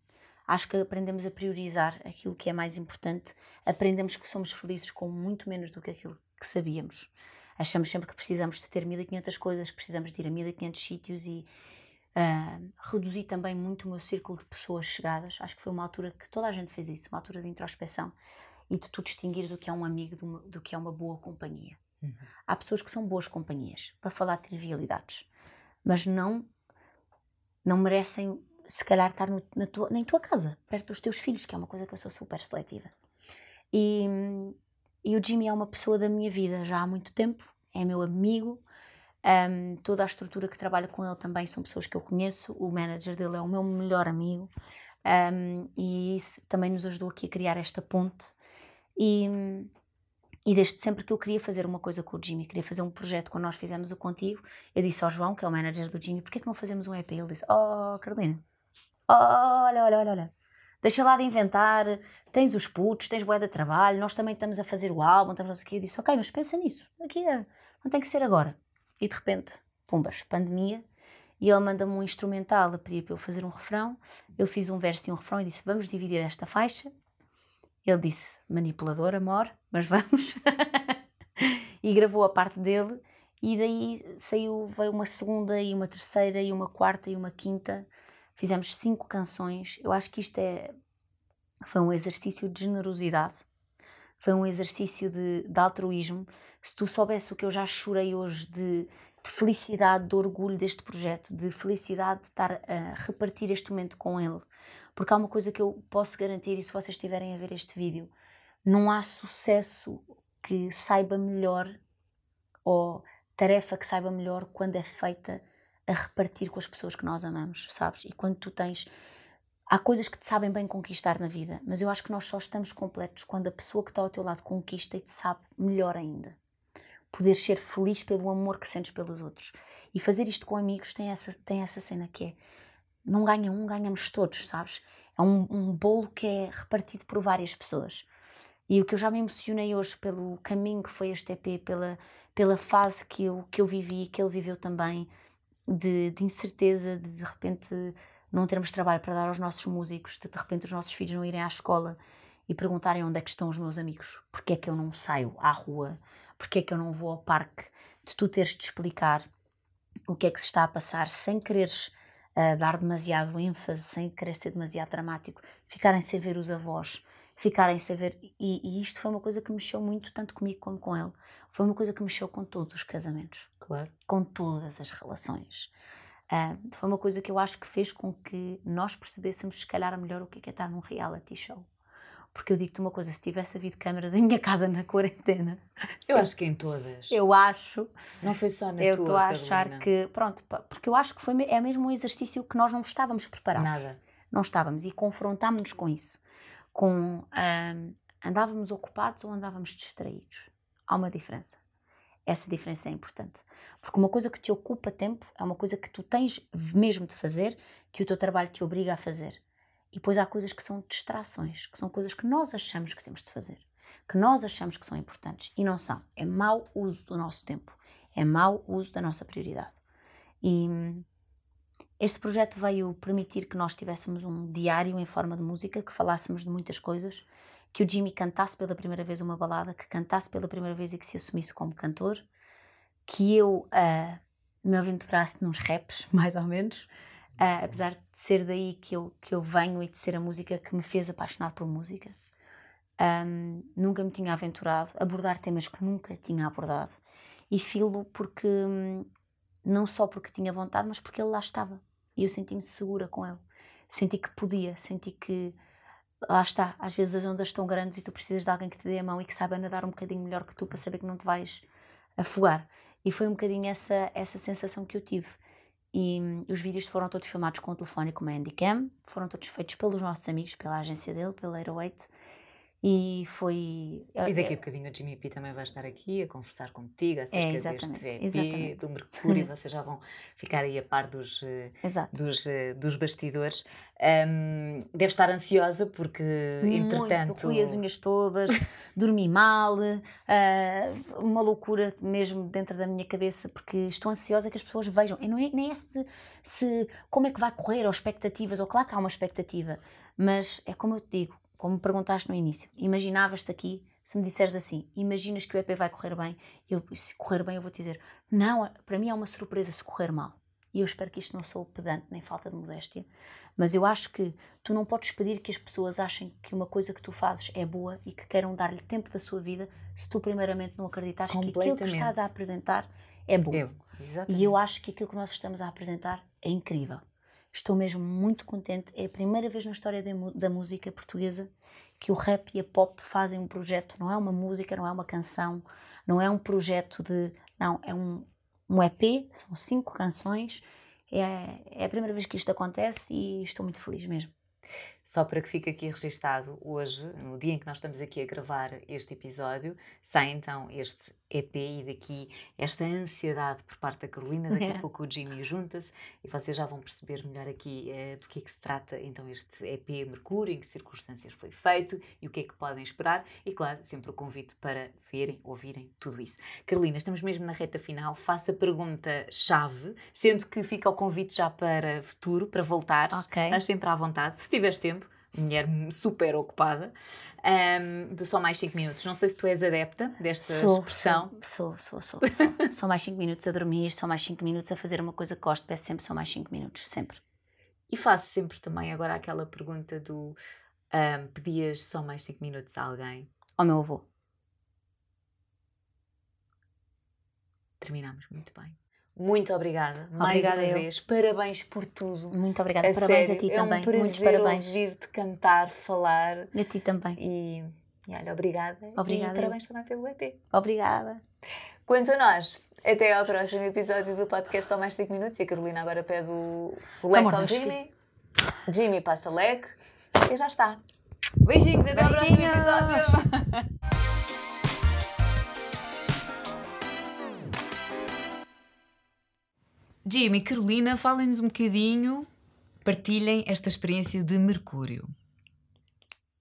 acho que aprendemos a priorizar aquilo que é mais importante, aprendemos que somos felizes com muito menos do que aquilo que sabíamos. Achamos sempre que precisamos de ter 1500 coisas, que precisamos de ir a 1500 sítios e uh, reduzi também muito o meu círculo de pessoas chegadas. Acho que foi uma altura que toda a gente fez isso, uma altura de introspeção e de tu distinguires o que é um amigo do, do que é uma boa companhia. Uhum. Há pessoas que são boas companhias para falar de trivialidades, mas não não merecem se calhar estar no, na, tua, na tua casa, perto dos teus filhos, que é uma coisa que eu sou super seletiva. E, e o Jimmy é uma pessoa da minha vida já há muito tempo, é meu amigo, um, toda a estrutura que trabalha com ele também são pessoas que eu conheço, o manager dele é o meu melhor amigo, um, e isso também nos ajudou aqui a criar esta ponte. E, e desde sempre que eu queria fazer uma coisa com o Jimmy, queria fazer um projeto quando nós fizemos o Contigo, eu disse ao João, que é o manager do Jimmy, porquê que não fazemos um EP? Ele disse, oh Carolina, olha, olha, olha, olha. Deixa lá de inventar, tens os putos, tens boé de trabalho, nós também estamos a fazer o álbum, estamos aqui. Eu disse, ok, mas pensa nisso, aqui é, não tem que ser agora. E de repente, pumbas, pandemia, e ele manda-me um instrumental a pedir para eu fazer um refrão. Eu fiz um verso e um refrão e disse, vamos dividir esta faixa. Ele disse, manipulador, amor, mas vamos. e gravou a parte dele e daí saiu, veio uma segunda e uma terceira e uma quarta e uma quinta Fizemos cinco canções. Eu acho que isto é, foi um exercício de generosidade, foi um exercício de, de altruísmo. Se tu soubesse o que eu já chorei hoje de, de felicidade, de orgulho deste projeto, de felicidade de estar a repartir este momento com ele. Porque há uma coisa que eu posso garantir, e se vocês estiverem a ver este vídeo, não há sucesso que saiba melhor ou tarefa que saiba melhor quando é feita a repartir com as pessoas que nós amamos, sabes? E quando tu tens. Há coisas que te sabem bem conquistar na vida, mas eu acho que nós só estamos completos quando a pessoa que está ao teu lado conquista e te sabe melhor ainda. Poder ser feliz pelo amor que sentes pelos outros. E fazer isto com amigos tem essa, tem essa cena que é. Não ganha um, ganhamos todos, sabes? É um, um bolo que é repartido por várias pessoas. E o que eu já me emocionei hoje pelo caminho que foi este EP, pela, pela fase que eu, que eu vivi, que ele viveu também, de, de incerteza, de de repente não termos trabalho para dar aos nossos músicos, de de repente os nossos filhos não irem à escola e perguntarem onde é que estão os meus amigos, porque é que eu não saio à rua, porque é que eu não vou ao parque, de tu teres de explicar o que é que se está a passar sem quereres uh, dar demasiado ênfase, sem querer ser demasiado dramático, ficarem sem ver os avós, ficarem sem ver. E, e, isto foi uma coisa que mexeu muito, tanto comigo como com ele. Foi uma coisa que mexeu com todos os casamentos. Claro. Com todas as relações. Uh, foi uma coisa que eu acho que fez com que nós percebêssemos, se calhar, melhor o que é, que é estar num reality show. Porque eu digo-te uma coisa: se tivesse havido câmaras em minha casa na quarentena. Eu, acho que em todas. Eu acho. Não foi só na eu tua. Eu estou a achar que. Pronto, porque eu acho que foi, é mesmo um exercício que nós não estávamos preparados. Nada. Não estávamos e confrontámos-nos com isso. Com. Um, andávamos ocupados ou andávamos distraídos? Há uma diferença. Essa diferença é importante. Porque uma coisa que te ocupa tempo é uma coisa que tu tens mesmo de fazer, que o teu trabalho te obriga a fazer. E depois há coisas que são distrações, que são coisas que nós achamos que temos de fazer, que nós achamos que são importantes e não são. É mau uso do nosso tempo, é mau uso da nossa prioridade. E este projeto veio permitir que nós tivéssemos um diário em forma de música, que falássemos de muitas coisas, que o Jimmy cantasse pela primeira vez uma balada, que cantasse pela primeira vez e que se assumisse como cantor, que eu uh, me aventurasse nos raps, mais ou menos, Uh, apesar de ser daí que eu, que eu venho e de ser a música que me fez apaixonar por música. Um, nunca me tinha aventurado abordar temas que nunca tinha abordado. E filo porque, não só porque tinha vontade, mas porque ele lá estava. E eu senti-me segura com ele. Senti que podia, senti que lá está. Às vezes as ondas estão grandes e tu precisas de alguém que te dê a mão e que saiba nadar um bocadinho melhor que tu para saber que não te vais afogar. E foi um bocadinho essa, essa sensação que eu tive. E hum, os vídeos foram todos filmados com o telefone com uma Handycam, foram todos feitos pelos nossos amigos, pela agência dele, pela 808. E foi. E daqui a bocadinho o Jimmy P também vai estar aqui a conversar contigo acerca é, exatamente, deste EP, exatamente. do Mercúrio, vocês já vão ficar aí a par dos, eh, dos, eh, dos bastidores. Um, deve estar ansiosa porque, Muito, entretanto. Fui as unhas todas, dormi mal, uh, uma loucura mesmo dentro da minha cabeça, porque estou ansiosa que as pessoas vejam. E não é, nem é se, se como é que vai correr, ou expectativas, ou claro que há uma expectativa, mas é como eu te digo como me perguntaste no início, imaginavas-te aqui, se me disseres assim, imaginas que o EP vai correr bem, eu, se correr bem eu vou te dizer, não, para mim é uma surpresa se correr mal. E eu espero que isto não sou pedante nem falta de modéstia, mas eu acho que tu não podes pedir que as pessoas achem que uma coisa que tu fazes é boa e que queiram dar-lhe tempo da sua vida se tu primeiramente não acreditares que aquilo que estás a apresentar é bom. Eu, e eu acho que aquilo que nós estamos a apresentar é incrível. Estou mesmo muito contente. É a primeira vez na história da música portuguesa que o rap e a pop fazem um projeto. Não é uma música, não é uma canção, não é um projeto de. Não, é um, um EP, são cinco canções. É, é a primeira vez que isto acontece e estou muito feliz mesmo. Só para que fique aqui registado, hoje, no dia em que nós estamos aqui a gravar este episódio, sai então este EP e daqui esta ansiedade por parte da Carolina. Daqui a pouco o Jimmy junta-se e vocês já vão perceber melhor aqui eh, do que é que se trata então este EP Mercúrio, em que circunstâncias foi feito e o que é que podem esperar. E claro, sempre o convite para verem, ouvirem tudo isso. Carolina, estamos mesmo na reta final. Faça a pergunta-chave, sendo que fica o convite já para futuro, para voltar. Okay. Estás sempre à vontade, se tiveres tempo mulher super ocupada, um, de só mais 5 minutos. Não sei se tu és adepta desta sou, expressão. Sou, sou, sou. Sou, sou. só mais 5 minutos a dormir, só mais 5 minutos a fazer uma coisa que gosto, peço sempre só mais 5 minutos, sempre. E faço sempre também agora aquela pergunta do um, pedias só mais 5 minutos a alguém? Ao meu avô. Terminamos muito bem. Muito obrigada, mais obrigada uma eu. vez. Parabéns por tudo. Muito obrigada. A parabéns sério. a ti é também. Um prazer Muitos parabéns. ouvir-te cantar, falar. A ti também. E, e olha, obrigada. Obrigada. E parabéns também pelo EP. Obrigada. Quanto a nós, até ao próximo episódio do podcast Só Mais 5 Minutos. E a Carolina agora pede o, o leque ao Jimmy. Jimmy passa leque e já está. Beijinhos, até Beijinhos. ao próximo episódio. Jimmy e Carolina, falem-nos um bocadinho, partilhem esta experiência de Mercúrio.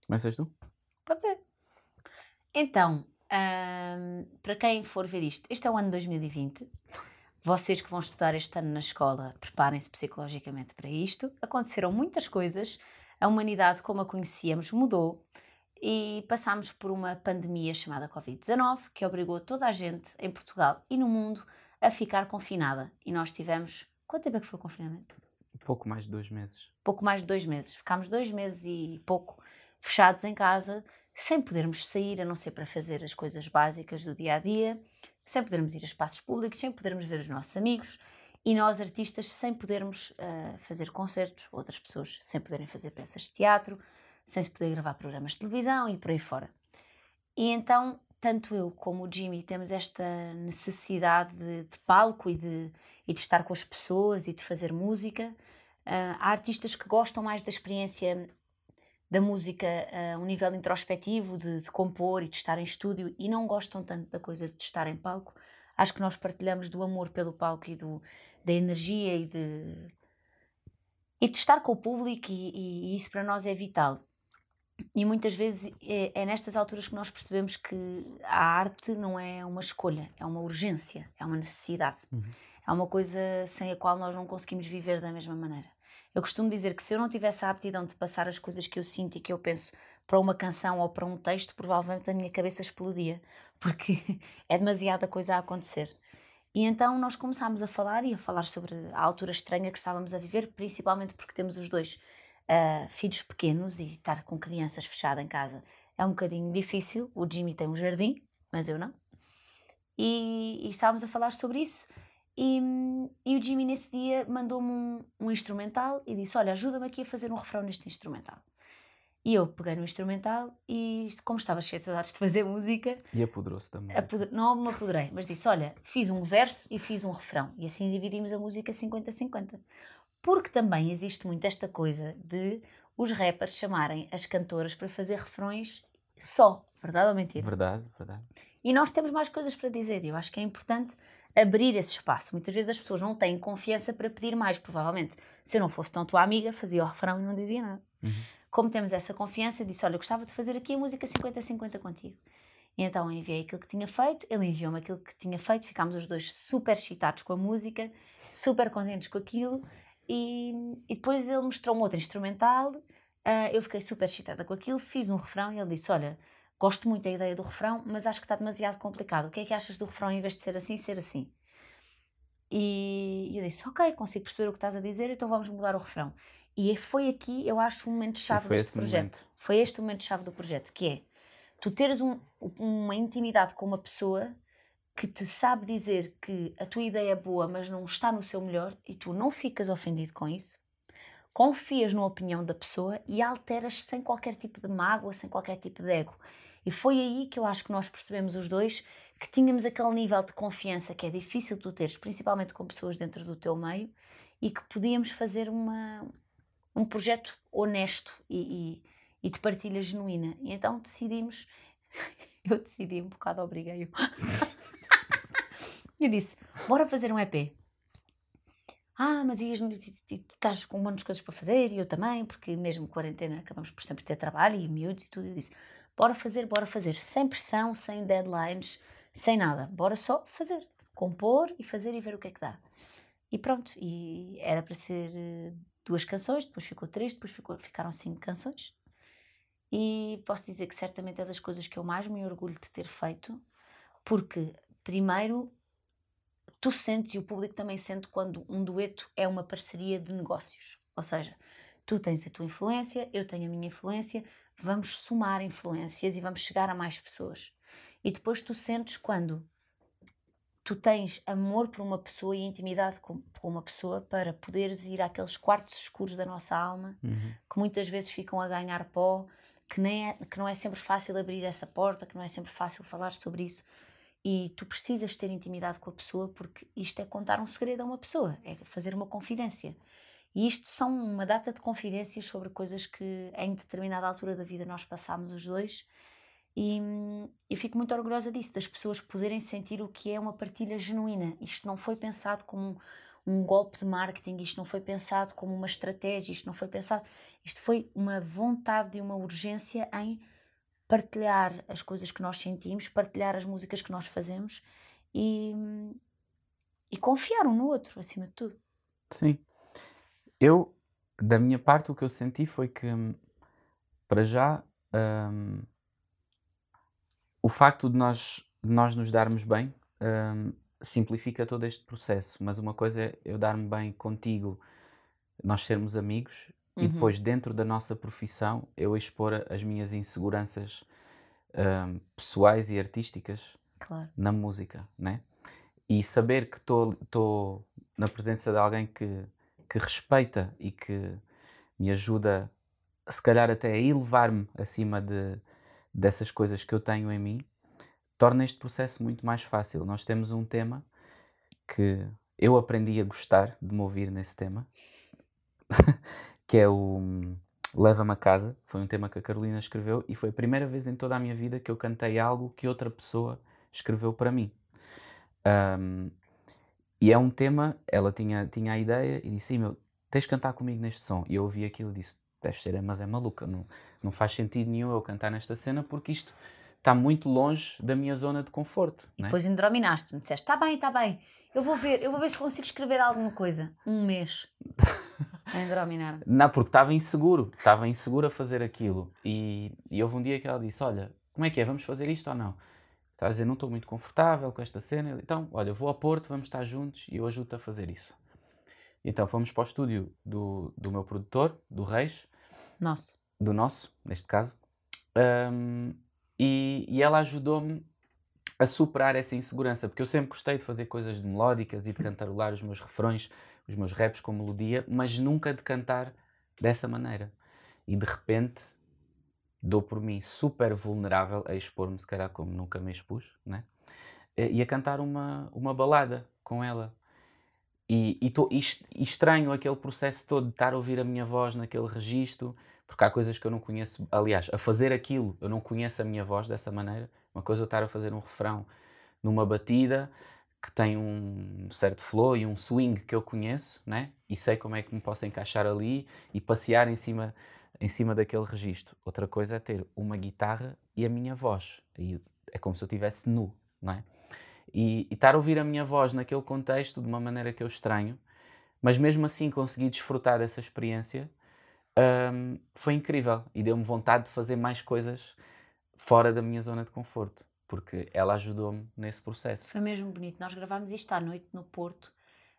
Começas tu? Pode ser. Então, para quem for ver isto, este é o ano 2020. vocês que vão estudar este ano na escola, preparem-se psicologicamente para isto. Aconteceram muitas coisas, a humanidade como a conhecíamos mudou e passámos por uma pandemia chamada Covid-19 que obrigou toda a gente em Portugal e no mundo a ficar confinada. E nós tivemos. Quanto tempo é que foi o confinamento? Pouco mais de dois meses. Pouco mais de dois meses. Ficámos dois meses e pouco fechados em casa, sem podermos sair, a não ser para fazer as coisas básicas do dia a dia sem podermos ir a espaços públicos, sem podermos ver os nossos amigos e nós artistas sem podermos uh, fazer concertos, outras pessoas sem poderem fazer peças de teatro, sem se poder gravar programas de televisão e por aí fora. E então, tanto eu como o Jimmy temos esta necessidade de, de palco e de, e de estar com as pessoas e de fazer música. Uh, há artistas que gostam mais da experiência da música a um nível introspectivo, de, de, compor e de estar em estúdio, e não gostam tanto da coisa de estar em palco. Acho que nós partilhamos do amor pelo palco e do, da energia e de, e de estar com o público, e, e, e isso para nós é vital. E muitas vezes é, é, nestas alturas que nós percebemos que a arte não é uma escolha, é uma urgência, é uma necessidade. Uhum. É uma coisa sem a qual nós não conseguimos viver da mesma maneira. Eu costumo dizer que se eu não tivesse a aptidão de passar as coisas que eu sinto e que eu penso para uma canção ou para um texto, provavelmente a minha cabeça explodia, porque é demasiada coisa a acontecer. E então nós começámos a falar e a falar sobre a altura estranha que estávamos a viver, principalmente porque temos os dois uh, filhos pequenos e estar com crianças fechada em casa é um bocadinho difícil. O Jimmy tem um jardim, mas eu não. E, e estávamos a falar sobre isso. E, e o Jimmy nesse dia mandou-me um, um, instrumental e disse: Olha, ajuda-me aqui a fazer um refrão neste instrumental. E eu peguei no instrumental e, como estava cheio de saudades de fazer música. E apoderou-se também. Apoder... Não me apoderei, mas disse: Olha, fiz um verso e fiz um refrão. E assim dividimos a música 50-50. Porque também existe muito esta coisa de os rappers chamarem as cantoras para fazer refrões só. Verdade ou mentira? Verdade, verdade. E nós temos mais coisas para dizer. Eu acho que é importante abrir esse espaço. Muitas vezes as pessoas não têm confiança para pedir mais, provavelmente. Se eu não fosse tão tua amiga, fazia o refrão e não dizia nada. Uhum. Como temos essa confiança, disse: Olha, eu gostava de fazer aqui a música 50-50 contigo. E então enviei aquilo que tinha feito, ele enviou-me aquilo que tinha feito, ficámos os dois super excitados com a música, super contentes com aquilo. E, e depois ele mostrou um outro instrumental, uh, eu fiquei super excitada com aquilo, fiz um refrão e ele disse: Olha, Gosto muito da ideia do refrão, mas acho que está demasiado complicado. O que é que achas do refrão em vez de ser assim, ser assim? E eu disse, ok, consigo perceber o que estás a dizer, então vamos mudar o refrão. E foi aqui, eu acho, o momento-chave deste projeto. Momento. Foi este o momento-chave do projeto, que é tu teres um, uma intimidade com uma pessoa que te sabe dizer que a tua ideia é boa, mas não está no seu melhor e tu não ficas ofendido com isso, confias na opinião da pessoa e alteras sem qualquer tipo de mágoa, sem qualquer tipo de ego. E foi aí que eu acho que nós percebemos os dois que tínhamos aquele nível de confiança que é difícil tu teres, principalmente com pessoas dentro do teu meio, e que podíamos fazer uma, um projeto honesto e, e, e de partilha genuína. E então decidimos, eu decidi um bocado, obriguei-o. eu disse: bora fazer um EP. Ah, mas ias, tu estás com um monte de coisas para fazer e eu também, porque mesmo quarentena acabamos por sempre ter trabalho e miúdos e tudo. Eu disse: Bora fazer, bora fazer, sem pressão, sem deadlines, sem nada. Bora só fazer, compor e fazer e ver o que é que dá. E pronto, e era para ser eh, duas canções, depois ficou três, depois ficou, ficaram cinco canções. E posso dizer que certamente é das coisas que eu mais me orgulho de ter feito, porque, primeiro, tu sentes e o público também sente quando um dueto é uma parceria de negócios. Ou seja, tu tens a tua influência, eu tenho a minha influência, vamos somar influências e vamos chegar a mais pessoas. E depois tu sentes quando tu tens amor por uma pessoa e intimidade com, com uma pessoa para poderes ir àqueles quartos escuros da nossa alma uhum. que muitas vezes ficam a ganhar pó, que, nem é, que não é sempre fácil abrir essa porta, que não é sempre fácil falar sobre isso. E tu precisas ter intimidade com a pessoa porque isto é contar um segredo a uma pessoa, é fazer uma confidência. E isto são uma data de confidências sobre coisas que em determinada altura da vida nós passámos os dois. E eu fico muito orgulhosa disso, das pessoas poderem sentir o que é uma partilha genuína. Isto não foi pensado como um golpe de marketing, isto não foi pensado como uma estratégia, isto não foi pensado. Isto foi uma vontade e uma urgência em partilhar as coisas que nós sentimos, partilhar as músicas que nós fazemos e, e confiar um no outro, acima de tudo. Sim. Eu, da minha parte, o que eu senti foi que, para já, hum, o facto de nós, de nós nos darmos bem hum, simplifica todo este processo. Mas uma coisa é eu dar-me bem contigo, nós sermos amigos, e Uhum. depois, dentro da nossa profissão, eu expor as minhas inseguranças hum, pessoais e artísticas Claro. na música, né? E saber que estou na presença de alguém que, que respeita e que me ajuda, se calhar até a elevar-me acima de, dessas coisas que eu tenho em mim, torna este processo muito mais fácil. Nós temos um tema que eu aprendi a gostar de me ouvir nesse tema, que é o Leva-me a Casa. Foi um tema que a Carolina escreveu e foi a primeira vez em toda a minha vida que eu cantei algo que outra pessoa escreveu para mim. Um, e é um tema, ela tinha, tinha a ideia e disse: "Sim, meu, tens de cantar comigo neste som. E eu ouvi aquilo e disse: Deve ser, mas é maluca, não, não faz sentido nenhum eu cantar nesta cena porque isto está muito longe da minha zona de conforto. né? Depois endrominaste-me, disseste: está bem, está bem, eu vou ver, eu vou ver se consigo escrever alguma coisa. Um mês. A. Não, porque estava inseguro, estava inseguro a fazer aquilo. E, e houve um dia que ela disse: Olha, como é que é? Vamos fazer isto ou não? Estava a dizer: Não estou muito confortável com esta cena. Então, olha, vou ao Porto, vamos estar juntos e eu ajudo-te a fazer isso. Então fomos para o estúdio do, do meu produtor, do Reis, Nosso. do nosso, neste caso, Ahm, e, e ela ajudou-me a superar essa insegurança, porque eu sempre gostei de fazer coisas de melódicas e de cantarolar os meus refrões, os meus raps com melodia, mas nunca de cantar dessa maneira. E de repente dou por mim super vulnerável a expor-me, se calhar como nunca me expus, né? E e a cantar uma, uma balada com ela. E, e, tô- e e estranho aquele processo todo de estar a ouvir a minha voz naquele registro, porque há coisas que eu não conheço. Aliás, a fazer aquilo, eu não conheço a minha voz dessa maneira. Uma coisa é eu estar a fazer um refrão numa batida que tem um certo flow e um swing que eu conheço, né? E sei como é que me posso encaixar ali e passear em cima, em cima daquele registro. Outra coisa é ter uma guitarra e a minha voz. E é como se eu estivesse nu, não é? E, e estar a ouvir a minha voz naquele contexto de uma maneira que eu estranho, mas mesmo assim consegui desfrutar dessa experiência, hum, foi incrível e deu-me vontade de fazer mais coisas fora da minha zona de conforto, porque ela ajudou-me nesse processo. Foi mesmo bonito. Nós gravámos isto à noite no Porto.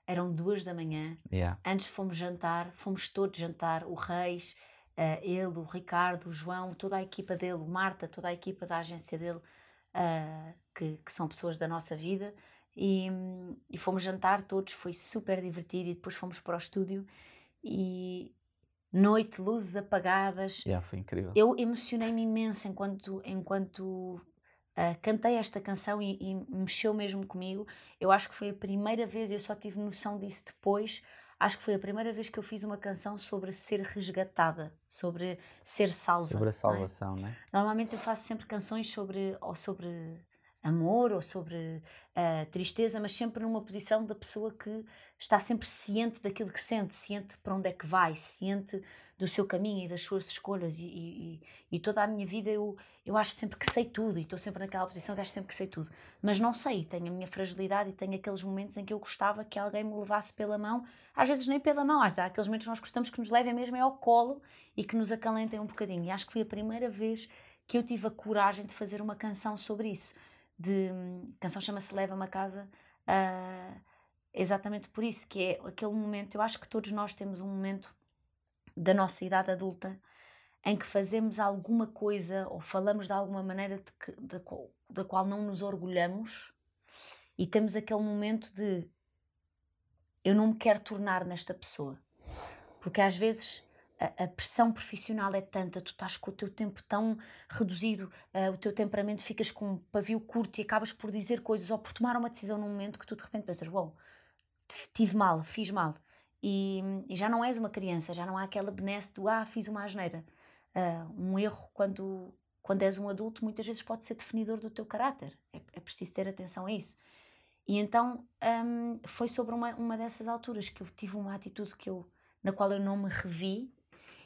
Eram duas da manhã. Yeah. Antes fomos jantar, fomos todos jantar. O Reis, eh, ele, o Ricardo, o João, toda a equipa dele, Marta, toda a equipa da agência dele, eh, que, que são pessoas da nossa vida. E, e fomos jantar todos, foi super divertido. E depois fomos para o estúdio e noite, luzes apagadas. Yeah, foi incrível. Eu emocionei-me imenso enquanto, enquanto ah, cantei esta canção e, e mexeu mesmo comigo. Eu acho que foi a primeira vez, eu só tive noção disso depois. Acho que foi a primeira vez que eu fiz uma canção sobre ser resgatada, sobre ser salva. Sobre a não é? salvação, né? Normalmente eu faço sempre canções sobre ou sobre amor ou sobre ah, tristeza, mas sempre numa posição da pessoa que está sempre ciente daquilo que sente, ciente para onde é que vai, ciente do seu caminho e das suas escolhas. E, e- e- e toda a minha vida eu, eu acho sempre que sei tudo e estou sempre naquela posição que acho sempre que sei tudo. Mas não sei, tenho a minha fragilidade e tenho aqueles momentos em que eu gostava que alguém me levasse pela mão, às vezes nem pela mão, às vezes há aqueles momentos que nós gostamos que nos levem mesmo é ao colo e que nos acalentem um bocadinho. E acho que foi a primeira vez que eu tive a coragem de fazer uma canção sobre isso. De, a canção chama-se Leva-me a Casa, ah, exatamente por isso, que é aquele momento, eu acho que todos nós temos um momento da nossa idade adulta em que fazemos alguma coisa ou falamos de alguma maneira de que- da, qual, da qual não nos orgulhamos e temos aquele momento de eu não me quero tornar nesta pessoa. Porque às vezes a, pressão profissional é tanta, tu estás com o teu tempo tão reduzido, ah, o teu temperamento ficas com um pavio curto e acabas por dizer coisas ou por tomar uma decisão num momento que tu de repente pensas, uau, tive mal, fiz mal. E, e já não és uma criança, já não há aquela benesse do ah, fiz uma asneira. Ah, um erro, quando, quando és um adulto, muitas vezes pode ser definidor do teu caráter. É, é preciso ter atenção a isso. E então hum, foi sobre uma, uma dessas alturas que eu tive uma atitude que eu, na qual eu não me revi.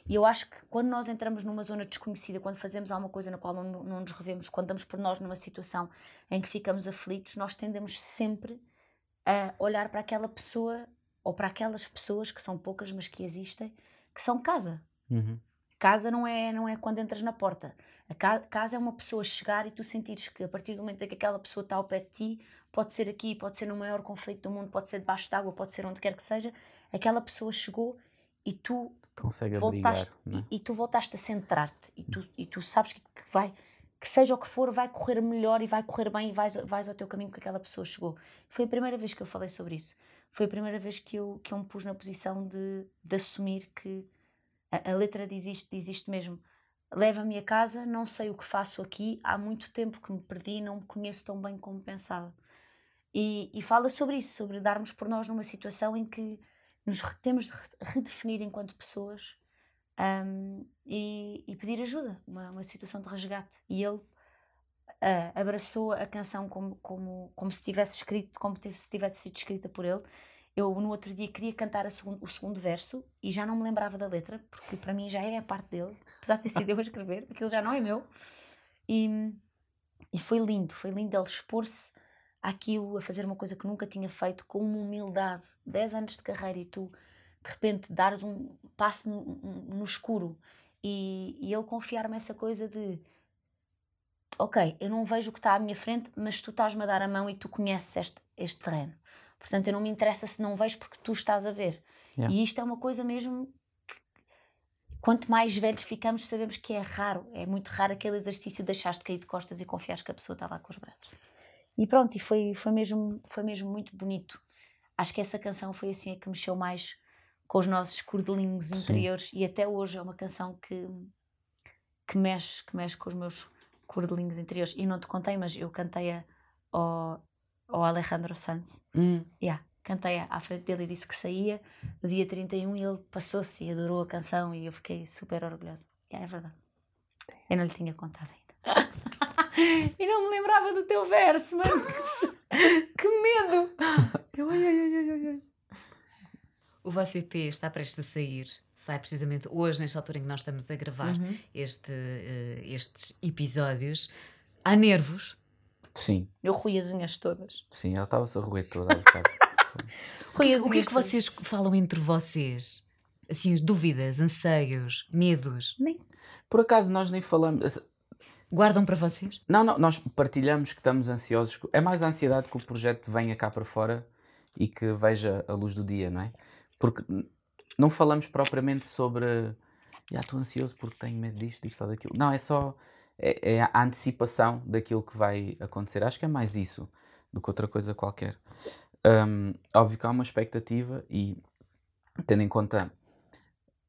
E eu acho que quando nós entramos numa zona desconhecida, quando fazemos alguma coisa na qual não, não nos revemos, quando damos por nós numa situação em que ficamos aflitos, nós tendemos sempre a olhar para aquela pessoa ou para aquelas pessoas que são poucas, mas que existem, que são casa. Uhum. Casa não é, não é quando entras na porta. A ca casa é uma pessoa chegar e tu sentires que a partir do momento em que aquela pessoa está ao pé de ti, pode ser aqui, pode ser no maior conflito do mundo, pode ser debaixo d'água, pode ser onde quer que seja, aquela pessoa chegou e tu Consegue voltaste abrigar, é? e, e tu voltaste a centrar-te e tu, e tu sabes que, que vai que seja o que for vai correr melhor e vai correr bem e vais, vais ao teu caminho que aquela pessoa chegou. Foi a primeira vez que eu falei sobre isso. Foi a primeira vez que eu, que eu me pus na posição de, de assumir que a, a letra diz isto, diz isto mesmo. Leva-me a casa, não sei o que faço aqui há muito tempo que me perdi não me conheço tão bem como pensava. E, e fala sobre isso, sobre darmos por nós numa situação em que nos temos de re- redefinir enquanto pessoas um, e, e pedir ajuda, uma, uma situação de resgate. E ele ah, abraçou a canção como, como, como se tivesse escrito, como se tivesse sido escrita por ele. Eu no outro dia queria cantar a segun- o segundo verso e já não me lembrava da letra, porque para mim já é a parte dele, apesar de ter sido eu a escrever, aquilo já não é meu. E, e foi lindo, foi lindo ele expor-se àquilo, a fazer uma coisa que nunca tinha feito, com uma humildade. 10 anos de carreira e tu, de repente, dares um passo no, no escuro e, e ele confiar-me essa coisa de ok, eu não vejo o que está à minha frente, mas tu estás-me a dar a mão e tu conheces este, este terreno. Portanto, eu não me interessa se não vejo porque tu estás a ver. Yeah. E isto é uma coisa mesmo que, quanto mais velhos ficamos, sabemos que é raro. É muito raro aquele exercício de deixares de cair de costas e confiares que a pessoa está lá com os braços. E pronto, e foi, foi, mesmo, foi mesmo muito bonito. Acho que essa canção foi assim a que mexeu mais com os nossos cordelinhos Sim. interiores e até hoje é uma canção que, que, mexe, que mexe com os meus cordelinhos interiores. E não te contei, mas eu cantei-a ao, ao Alejandro Sanz. Hum, Yeah, cantei à frente dele e disse que saía no dia 31 e ele passou-se e adorou a canção e eu fiquei super orgulhosa. Yeah, é verdade. Eu não lhe tinha contado ainda. e não me lembrava do teu verso, mano. Que, que medo! Eu, ai, ai, ai, ai, ai. O VCP está prestes a sair. Sai precisamente hoje, nesta altura em que nós estamos a gravar Uhum. este, eh, estes episódios. Há nervos. sim, Eu rui as unhas todas. sim, ela estava-se a roer toda. Rui O que é que vocês falam entre vocês? Assim, as dúvidas, anseios, medos. Nem. Por acaso nós nem falamos. Guardam para vocês? Não, não, nós partilhamos que estamos ansiosos. É mais a ansiedade que o projeto venha cá para fora e que veja a luz do dia, não é? Porque não falamos propriamente sobre. Já estou ansioso porque tenho medo disto, disto ou daquilo. Não, é só. É, é a antecipação daquilo que vai acontecer. Acho que é mais isso do que outra coisa qualquer. Hum, óbvio que há uma expectativa e, tendo em conta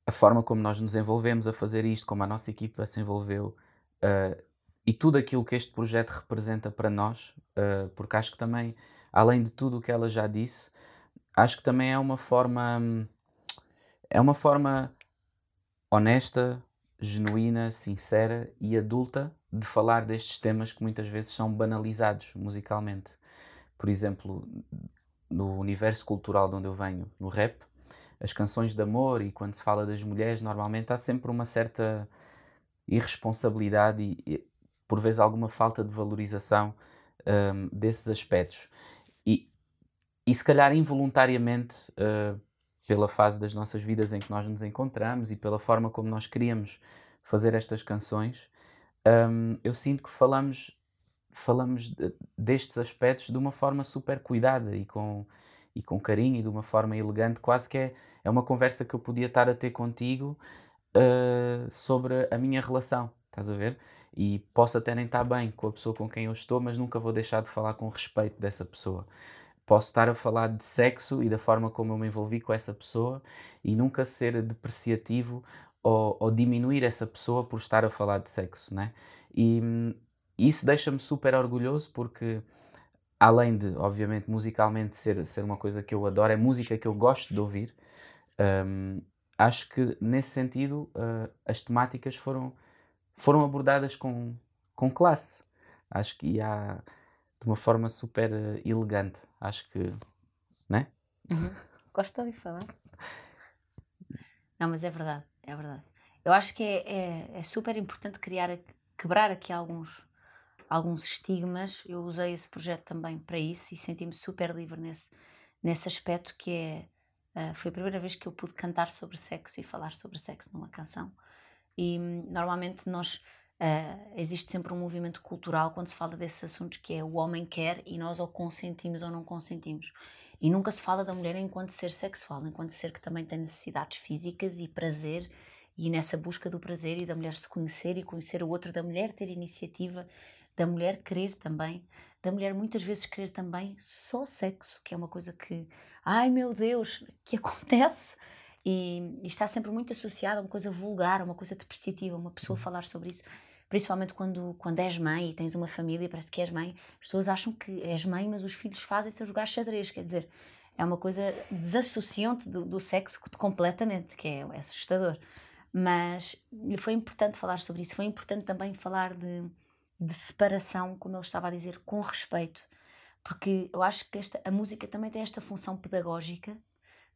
a forma como nós nos envolvemos a fazer isto, como a nossa equipa se envolveu, uh, e tudo aquilo que este projeto representa para nós, uh, porque acho que também, além de tudo o que ela já disse, acho que também é uma forma hum, é uma forma honesta, genuína, sincera e adulta de falar destes temas que muitas vezes são banalizados musicalmente. Por exemplo, no universo cultural de onde eu venho, no rap, as canções de amor e quando se fala das mulheres, normalmente há sempre uma certa irresponsabilidade e, e, por vezes alguma falta de valorização hum, desses aspectos. E, e se calhar involuntariamente, uh, pela fase das nossas vidas em que nós nos encontramos e pela forma como nós queríamos fazer estas canções, hum, eu sinto que falamos, falamos de- destes aspectos de uma forma super cuidada e com, e com carinho e de uma forma elegante, quase que é, é uma conversa que eu podia estar a ter contigo uh, sobre a minha relação, estás a ver? E posso até nem estar bem com a pessoa com quem eu estou, mas nunca vou deixar de falar com respeito dessa pessoa. Posso estar a falar de sexo e da forma como eu me envolvi com essa pessoa e nunca ser depreciativo ou, ou diminuir essa pessoa por estar a falar de sexo, né? E hum, isso deixa-me super orgulhoso porque além de, obviamente, musicalmente ser, ser uma coisa que eu adoro, é música que eu gosto de ouvir. hum, acho que nesse sentido uh, as temáticas foram, foram abordadas com, com classe. Acho que há de uma forma super uh, elegante. Acho que, né? Gosto de ouvir falar. Não, mas é verdade, é verdade. Eu acho que é, é, é super importante criar, quebrar aqui alguns, alguns estigmas. Eu usei esse projeto também para isso e senti-me super livre nesse, nesse aspecto que é uh, foi a primeira vez que eu pude cantar sobre sexo e falar sobre sexo numa canção. E hum, normalmente nós uh, existe sempre um movimento cultural quando se fala desses assuntos que é o homem quer e nós ou consentimos ou não consentimos. E nunca se fala da mulher enquanto ser sexual, enquanto ser que também tem necessidades físicas e prazer e nessa busca do prazer e da mulher se conhecer e conhecer o outro, da mulher ter iniciativa, da mulher querer também, da mulher muitas vezes querer também só sexo, que é uma coisa que, ai meu Deus, que acontece e, e está sempre muito associada a uma coisa vulgar, a uma coisa depreciativa, uma pessoa uhum. falar sobre isso principalmente quando, quando és mãe e tens uma família, parece que és mãe, as pessoas acham que és mãe, mas os filhos fazem-se a jogar xadrez, quer dizer, é uma coisa desassociante do, do sexo completamente, que é, é assustador. Mas foi importante falar sobre isso, foi importante também falar de, de separação, como ele estava a dizer, com respeito, porque eu acho que esta, a música também tem esta função pedagógica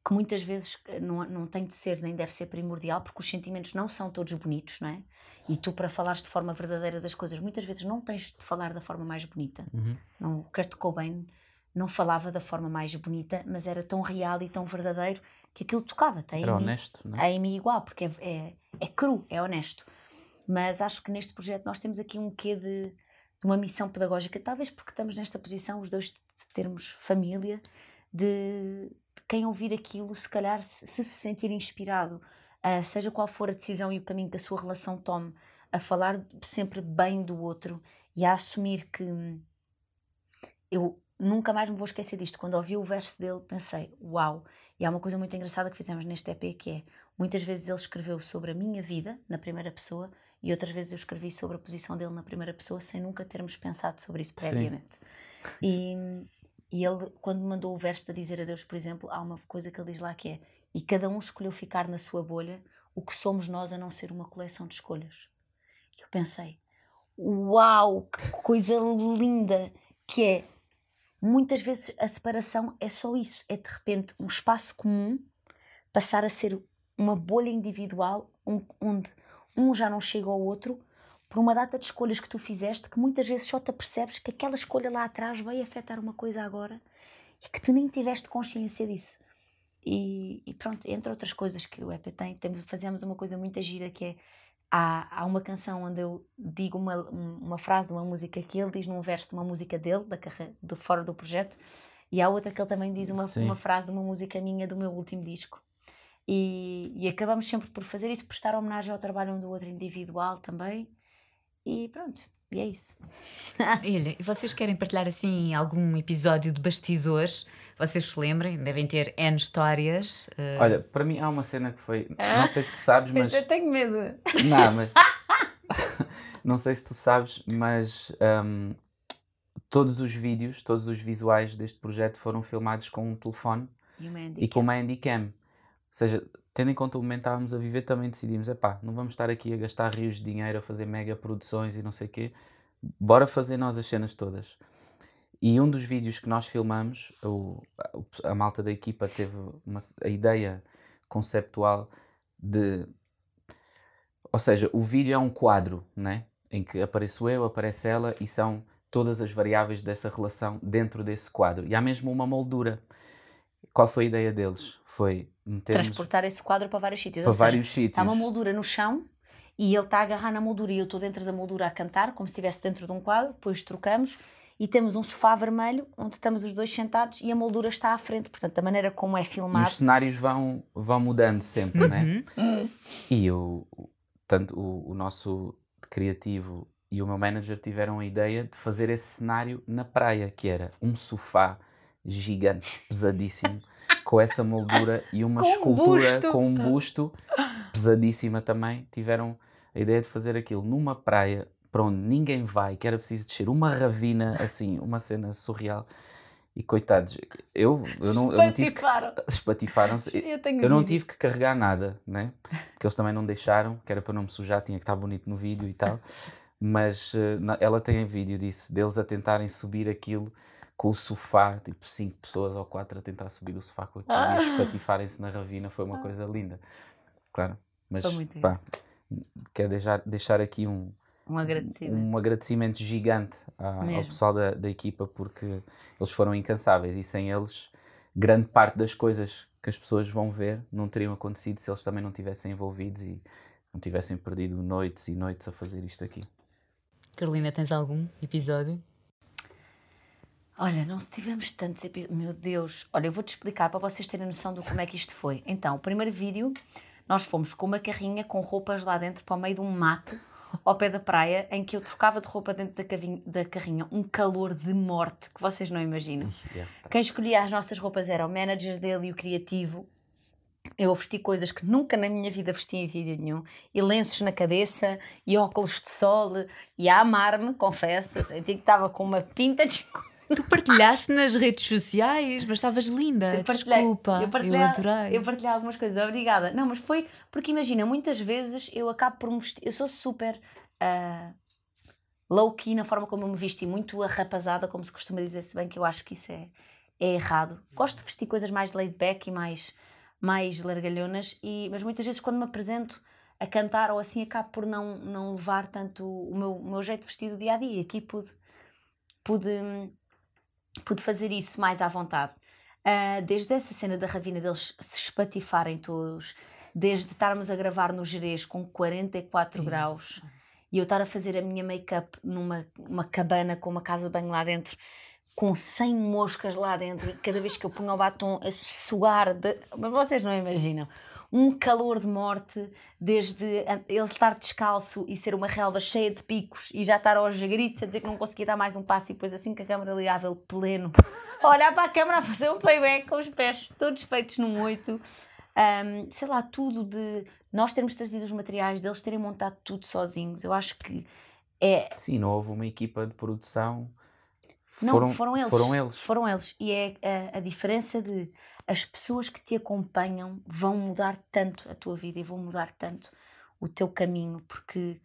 que muitas vezes eh, não, não tem de ser nem deve ser primordial, porque os sentimentos não são todos bonitos, não é? E tu, para falares de forma verdadeira das coisas, muitas vezes não tens de falar da forma mais bonita. Uhum. Não, o Kurt Cobain não falava da forma mais bonita, mas era tão real e tão verdadeiro que aquilo tocava. Tem era honesto, não é? A Amy igual, porque é, é, é, cru, é honesto. Mas acho que neste projeto nós temos aqui um quê de, de uma missão pedagógica, talvez porque estamos nesta posição, os dois, de termos família, de quem ouvir aquilo, se calhar, se se, se sentir inspirado, uh, seja qual for a decisão e o caminho que a sua relação tome, a falar sempre bem do outro e a assumir que hum, eu nunca mais me vou esquecer disto. Quando ouvi o verso dele, pensei, uau! E há uma coisa muito engraçada que fizemos neste EP que é, muitas vezes ele escreveu sobre a minha vida, na primeira pessoa, e outras vezes eu escrevi sobre a posição dele na primeira pessoa, sem nunca termos pensado sobre isso previamente. E, e ele, quando mandou o verso de dizer adeus, por exemplo, há uma coisa que ele diz lá que é: E cada um escolheu ficar na sua bolha, o que somos nós a não ser uma coleção de escolhas. E eu pensei: Uau, que coisa linda que é! Muitas vezes a separação é só isso: é de repente um espaço comum passar a ser uma bolha individual onde um já não chega ao outro por uma data de escolhas que tu fizeste que muitas vezes só te apercebes que aquela escolha lá atrás vai afetar uma coisa agora e que tu nem tiveste consciência disso. E, e pronto, entre outras coisas que o EP tem, temos, fazemos uma coisa muito gira que é há, há uma canção onde eu digo uma, uma frase, uma música que ele diz num verso, uma música dele, da carreira, de fora do projeto, e há outra que ele também diz uma, uma frase, uma música minha do meu último disco. E, e acabamos sempre por fazer isso, prestar homenagem ao trabalho um do outro individual também. E pronto, e é isso. Olha, e vocês querem partilhar assim algum episódio de bastidores? Vocês se lembrem, devem ter N histórias. Uh... Olha, para mim há uma cena que foi. Não sei se tu sabes, mas. Eu tenho medo. Não, mas. não sei se tu sabes, mas. Um, todos os vídeos, todos os visuais deste projeto foram filmados com um telefone e, e com uma Handycam. Ou seja, tendo em conta o momento que estávamos a viver, também decidimos: é pá, não vamos estar aqui a gastar rios de dinheiro, a fazer mega produções e não sei o quê, bora fazer nós as cenas todas. E um dos vídeos que nós filmamos, o, a malta da equipa teve uma, a ideia conceptual de. Ou seja, o vídeo é um quadro, né? Em que apareço eu, aparece ela e são todas as variáveis dessa relação dentro desse quadro. E há mesmo uma moldura. Qual foi a ideia deles? Foi transportar esse quadro para vários sítios. Para vários sítios. Está uma moldura no chão e ele está a agarrar na moldura e eu estou dentro da moldura a cantar, como se estivesse dentro de um quadro, depois trocamos e temos um sofá vermelho onde estamos os dois sentados e a moldura está à frente, portanto, da maneira como é filmado. E os cenários vão, vão mudando sempre, né? uhum. né? E o, tanto o, o nosso criativo e o meu manager tiveram a ideia de fazer esse cenário na praia, que era um sofá gigante, pesadíssimo, com essa moldura e uma com escultura busto. com um busto pesadíssima também. Tiveram a ideia de fazer aquilo numa praia para onde ninguém vai, que era preciso descer uma ravina assim, uma cena surreal. E coitados, eu, eu não, eu não tive que, espatifaram-se. Eu, eu não tive que carregar nada, né? Porque eles também não deixaram, que era para não me sujar, tinha que estar bonito no vídeo e tal. Mas uh, ela tem vídeo disso, deles a tentarem subir aquilo com o sofá, tipo cinco pessoas ou quatro a tentar subir o sofá com aquilo ah. e espatifarem-se na ravina, foi uma ah. coisa linda. Claro, mas pá, quero deixar, deixar aqui um, um agradecimento, um agradecimento gigante à, ao pessoal da, da equipa porque eles foram incansáveis e sem eles grande parte das coisas que as pessoas vão ver não teriam acontecido se eles também não tivessem envolvidos e não tivessem perdido noites e noites a fazer isto aqui. Carolina, tens algum episódio? Olha, não tivemos tantos episódios. Meu Deus! Olha, eu vou-te explicar para vocês terem noção do como é que isto foi. Então, o primeiro vídeo, nós fomos com uma carrinha com roupas lá dentro para o meio de um mato ao pé da praia, em que eu trocava de roupa dentro da, cavinha, da carrinha, um calor de morte que vocês não imaginam. Yeah, tá. Quem escolhia as nossas roupas era o manager dele e o criativo. Eu vesti coisas que nunca na minha vida vesti em vídeo nenhum, e lenços na cabeça, e óculos de sol, e a amar-me, confesso, senti que estava com uma pinta de Tu partilhaste nas redes sociais, mas estavas linda. Desculpa, eu, partilhei, eu adorei. Eu partilhei algumas coisas, obrigada. Não, mas foi porque imagina, muitas vezes eu acabo por me vestir. Eu sou super uh, low-key na forma como eu me visto e muito arrapazada, como se costuma dizer, se bem que eu acho que isso é, é errado. Gosto de vestir coisas mais laid back e mais, mais largalhonas, e, mas muitas vezes quando me apresento a cantar ou assim acabo por não, não levar tanto o meu, o meu jeito de vestir do dia a dia. Aqui pude, pude pude fazer isso mais à vontade. Uh, desde essa cena da ravina deles se espatifarem todos, desde estarmos a gravar no Jerez com 44 Sim. graus e eu estar a fazer a minha make-up numa uma cabana com uma casa de banho lá dentro, com 100 moscas lá dentro, cada vez que eu punho o batom a suar, de... mas vocês não imaginam um calor de morte, desde ele estar descalço e ser uma relva cheia de picos e já estar aos gritos a dizer que não conseguia dar mais um passo e depois assim que a câmera ligava ele pleno, olhar para a câmera a fazer um playback com os pés todos feitos num oito. Um, sei lá, tudo de nós termos trazido os materiais, deles terem montado tudo sozinhos. Eu acho que é. Sim, não houve uma equipa de produção. Não, foram, foram eles. Foram eles. Foram eles. E é a, a diferença de as pessoas que te acompanham vão mudar tanto a tua vida e vão mudar tanto o teu caminho, porque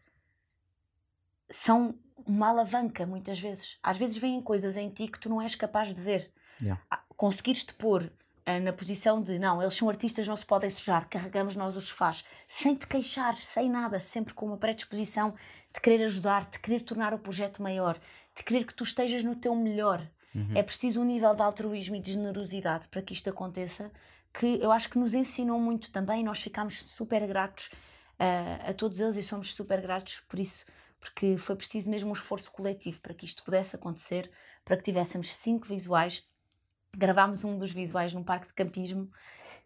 são uma alavanca muitas vezes. Às vezes vêm coisas em ti que tu não és capaz de ver. Yeah. Ah, conseguires-te pôr uh, na posição de não, eles são artistas, não se podem sujar, carregamos nós os sofás, sem te queixares, sem nada, sempre com uma predisposição de querer ajudar, de querer tornar o projeto maior, de querer que tu estejas no teu melhor Uhum. É preciso um nível de altruísmo e de generosidade para que isto aconteça, que eu acho que nos ensinou muito também. Nós ficámos super gratos uh, a todos eles e somos super gratos por isso, porque foi preciso mesmo um esforço coletivo para que isto pudesse acontecer, para que tivéssemos cinco visuais. Gravámos um dos visuais num parque de campismo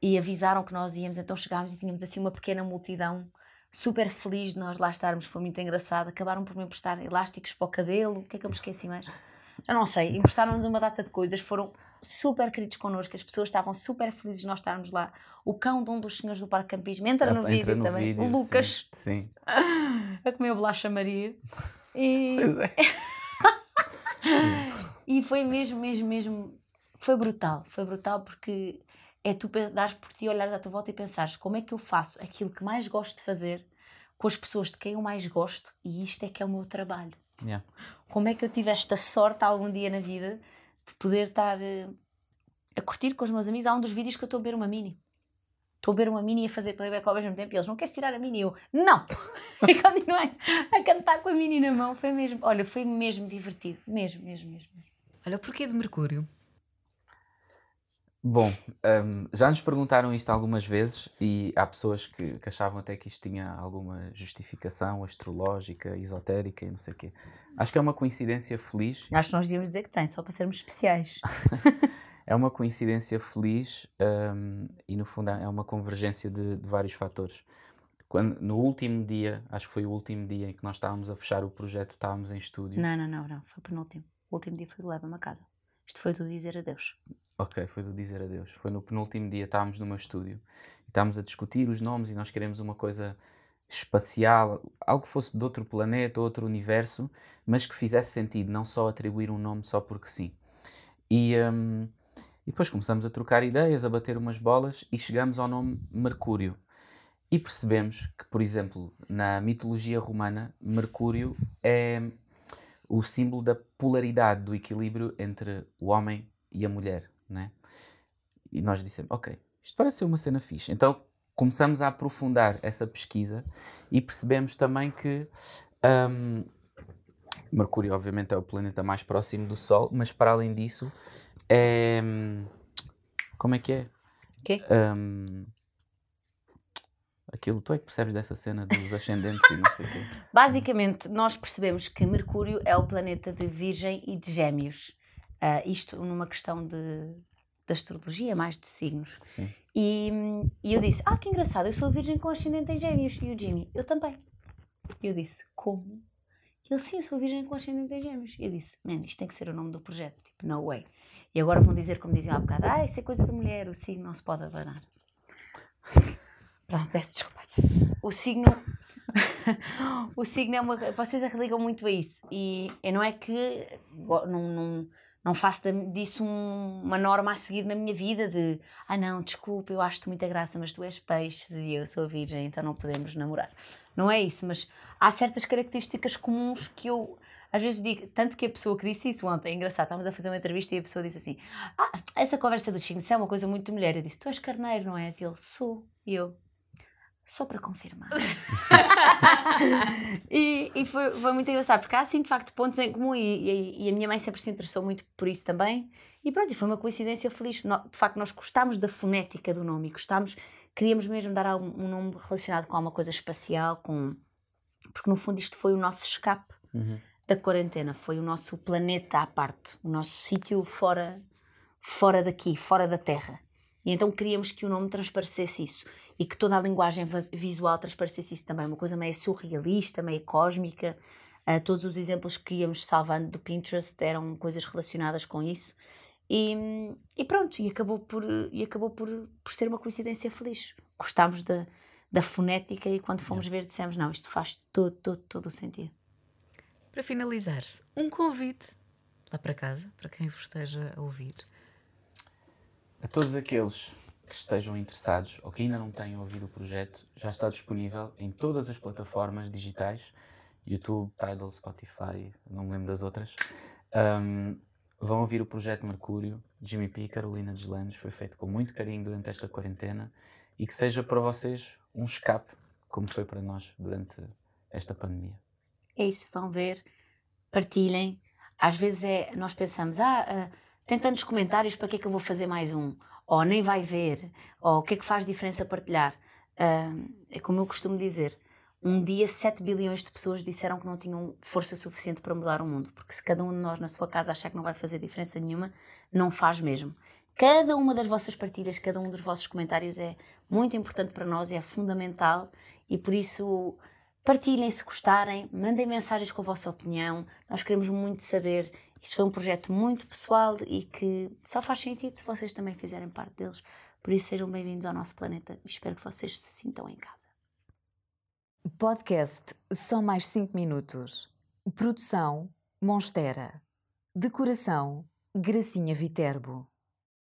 e avisaram que nós íamos, então chegámos e tínhamos assim uma pequena multidão super feliz de nós lá estarmos, foi muito engraçado. Acabaram por me emprestar elásticos para o cabelo, o que é que eu me esqueci mais? Eu não sei, emprestaram-nos uma data de coisas, foram super queridos connosco, as pessoas estavam super felizes de nós estarmos lá. O cão de um dos senhores do Parque Campismo entra no entra vídeo no também, vídeo, o Lucas, sim, sim. a comer bolacha Maria. E... Pois é. e foi mesmo, mesmo, mesmo, foi brutal, foi brutal porque é tu dares por ti, olhares à tua volta e pensares como é que eu faço aquilo que mais gosto de fazer com as pessoas de quem eu mais gosto e isto é que é o meu trabalho. Yeah. Como é que eu tive esta sorte algum dia na vida de poder estar uh, a curtir com os meus amigos? Há um dos vídeos que eu estou a beber uma mini. Estou a beber uma mini e a fazer playback ao mesmo tempo e eles não queres tirar a mini? Eu, não! e continuei a cantar com a mini na mão. Foi mesmo, olha, foi mesmo divertido. Mesmo, mesmo, mesmo. Olha, porquê de Mercúrio? Bom, um, já nos perguntaram isto algumas vezes e há pessoas que, que, achavam até que isto tinha alguma justificação astrológica, esotérica e não sei o quê. Acho que é uma coincidência feliz. Acho que nós devíamos dizer que tem, só para sermos especiais. é uma coincidência feliz um, e, no fundo, é uma convergência de, de, vários fatores. Quando, no último dia, acho que foi o último dia em que nós estávamos a fechar o projeto, estávamos em estúdio. Não, não, não, não. foi o penúltimo. O último dia foi Leva-me a casa. Isto foi do dizer adeus. Ok, foi do dizer adeus. Foi no penúltimo dia, estávamos no meu estúdio e estávamos a discutir os nomes e nós queremos uma coisa espacial, algo que fosse de outro planeta, outro universo, mas que fizesse sentido, não só atribuir um nome só porque sim. E, um, e depois começamos a trocar ideias, a bater umas bolas e chegamos ao nome Mercúrio. E percebemos que, por exemplo, na mitologia romana, Mercúrio é o símbolo da polaridade, do equilíbrio entre o homem e a mulher né? E nós dissemos, ok, isto parece ser uma cena fixe. Então começamos a aprofundar essa pesquisa e percebemos também que Um, Mercúrio, obviamente, é o planeta mais próximo do Sol, mas para além disso, é. Como é que é? Quê? Um, aquilo, tu é que percebes dessa cena dos ascendentes e não sei o quê. Basicamente, nós percebemos que Mercúrio é o planeta de Virgem e de Gêmeos. Uh, isto numa questão de, de astrologia, mais de signos. Sim. E, e eu disse: Ah, que engraçado, eu sou virgem com ascendente em Gêmeos. E o Jimmy: Eu também. E eu disse: Como? Ele: Sim, eu sou virgem com ascendente em Gêmeos. E eu disse: Man, isto tem que ser o nome do projeto. Tipo, no way. E agora vão dizer, como diziam há bocado: Ah, isso é coisa da mulher, o signo não se pode abanar. Pronto, peço desculpa. O signo. o signo é uma. Vocês ligam muito a isso. E, e não é que. Não, não, não faço disso um, uma norma a seguir na minha vida de ah não, desculpa, eu acho-te muita graça, mas tu és peixes e eu sou virgem, então não podemos namorar. Não é isso, mas há certas características comuns que eu às vezes digo, tanto que a pessoa que disse isso ontem, é engraçado, estávamos a fazer uma entrevista e a pessoa disse assim: Ah, essa conversa do signos é uma coisa muito mulher. Eu disse: Tu és carneiro, não és? E ele: Sou. E eu: Só para confirmar. e, e foi, foi, muito engraçado, porque há assim de facto pontos em comum e, e, e, a minha mãe sempre se interessou muito por isso também. E pronto, foi uma coincidência feliz. De facto, nós gostámos da fonética do nome e gostámos, queríamos mesmo dar um, um nome relacionado com alguma coisa espacial, com porque no fundo isto foi o nosso escape. Uhum da quarentena, foi o nosso planeta à parte, o nosso sítio fora, fora daqui, fora da Terra. E então queríamos que o nome transparecesse isso e que toda a linguagem visual transparecesse isso também, uma coisa meio surrealista, meio cósmica. Uh, todos os exemplos que íamos salvando do Pinterest eram coisas relacionadas com isso. E, e pronto, e acabou, por, e acabou por, por ser uma coincidência feliz. Gostámos da, da fonética e quando fomos ver dissemos, não, isto faz todo, todo, todo o sentido. Para finalizar, um convite lá para casa, para quem vos esteja a ouvir. A todos aqueles que estejam interessados ou que ainda não tenham ouvido o projeto, já está disponível em todas as plataformas digitais: YouTube, Tidal, Spotify, não me lembro das outras. Um, vão ouvir o projeto Mercúrio, Jimmy P, Carolina Deslanos, foi feito com muito carinho durante esta quarentena e que seja para vocês um escape, como foi para nós durante esta pandemia é isso, vão ver, partilhem. Às vezes é, nós pensamos, ah, uh, tem tantos comentários, para que é que eu vou fazer mais um? Ou nem vai ver, ou o que é que faz diferença partilhar? Uh, é como eu costumo dizer, um dia 7 bilhões de pessoas disseram que não tinham força suficiente para mudar o mundo, porque se cada um de nós na sua casa achar que não vai fazer diferença nenhuma, não faz mesmo. Cada uma das vossas partilhas, cada um dos vossos comentários é muito importante para nós, é fundamental e por isso Partilhem se gostarem, mandem mensagens com a vossa opinião. Nós queremos muito saber. Isto foi um projeto muito pessoal e que só faz sentido se vocês também fizerem parte deles. Por isso, sejam bem-vindos ao nosso planeta. Espero que vocês se sintam em casa. Podcast Só Mais 5 Minutos. Produção Monstera. Decoração Gracinha Viterbo.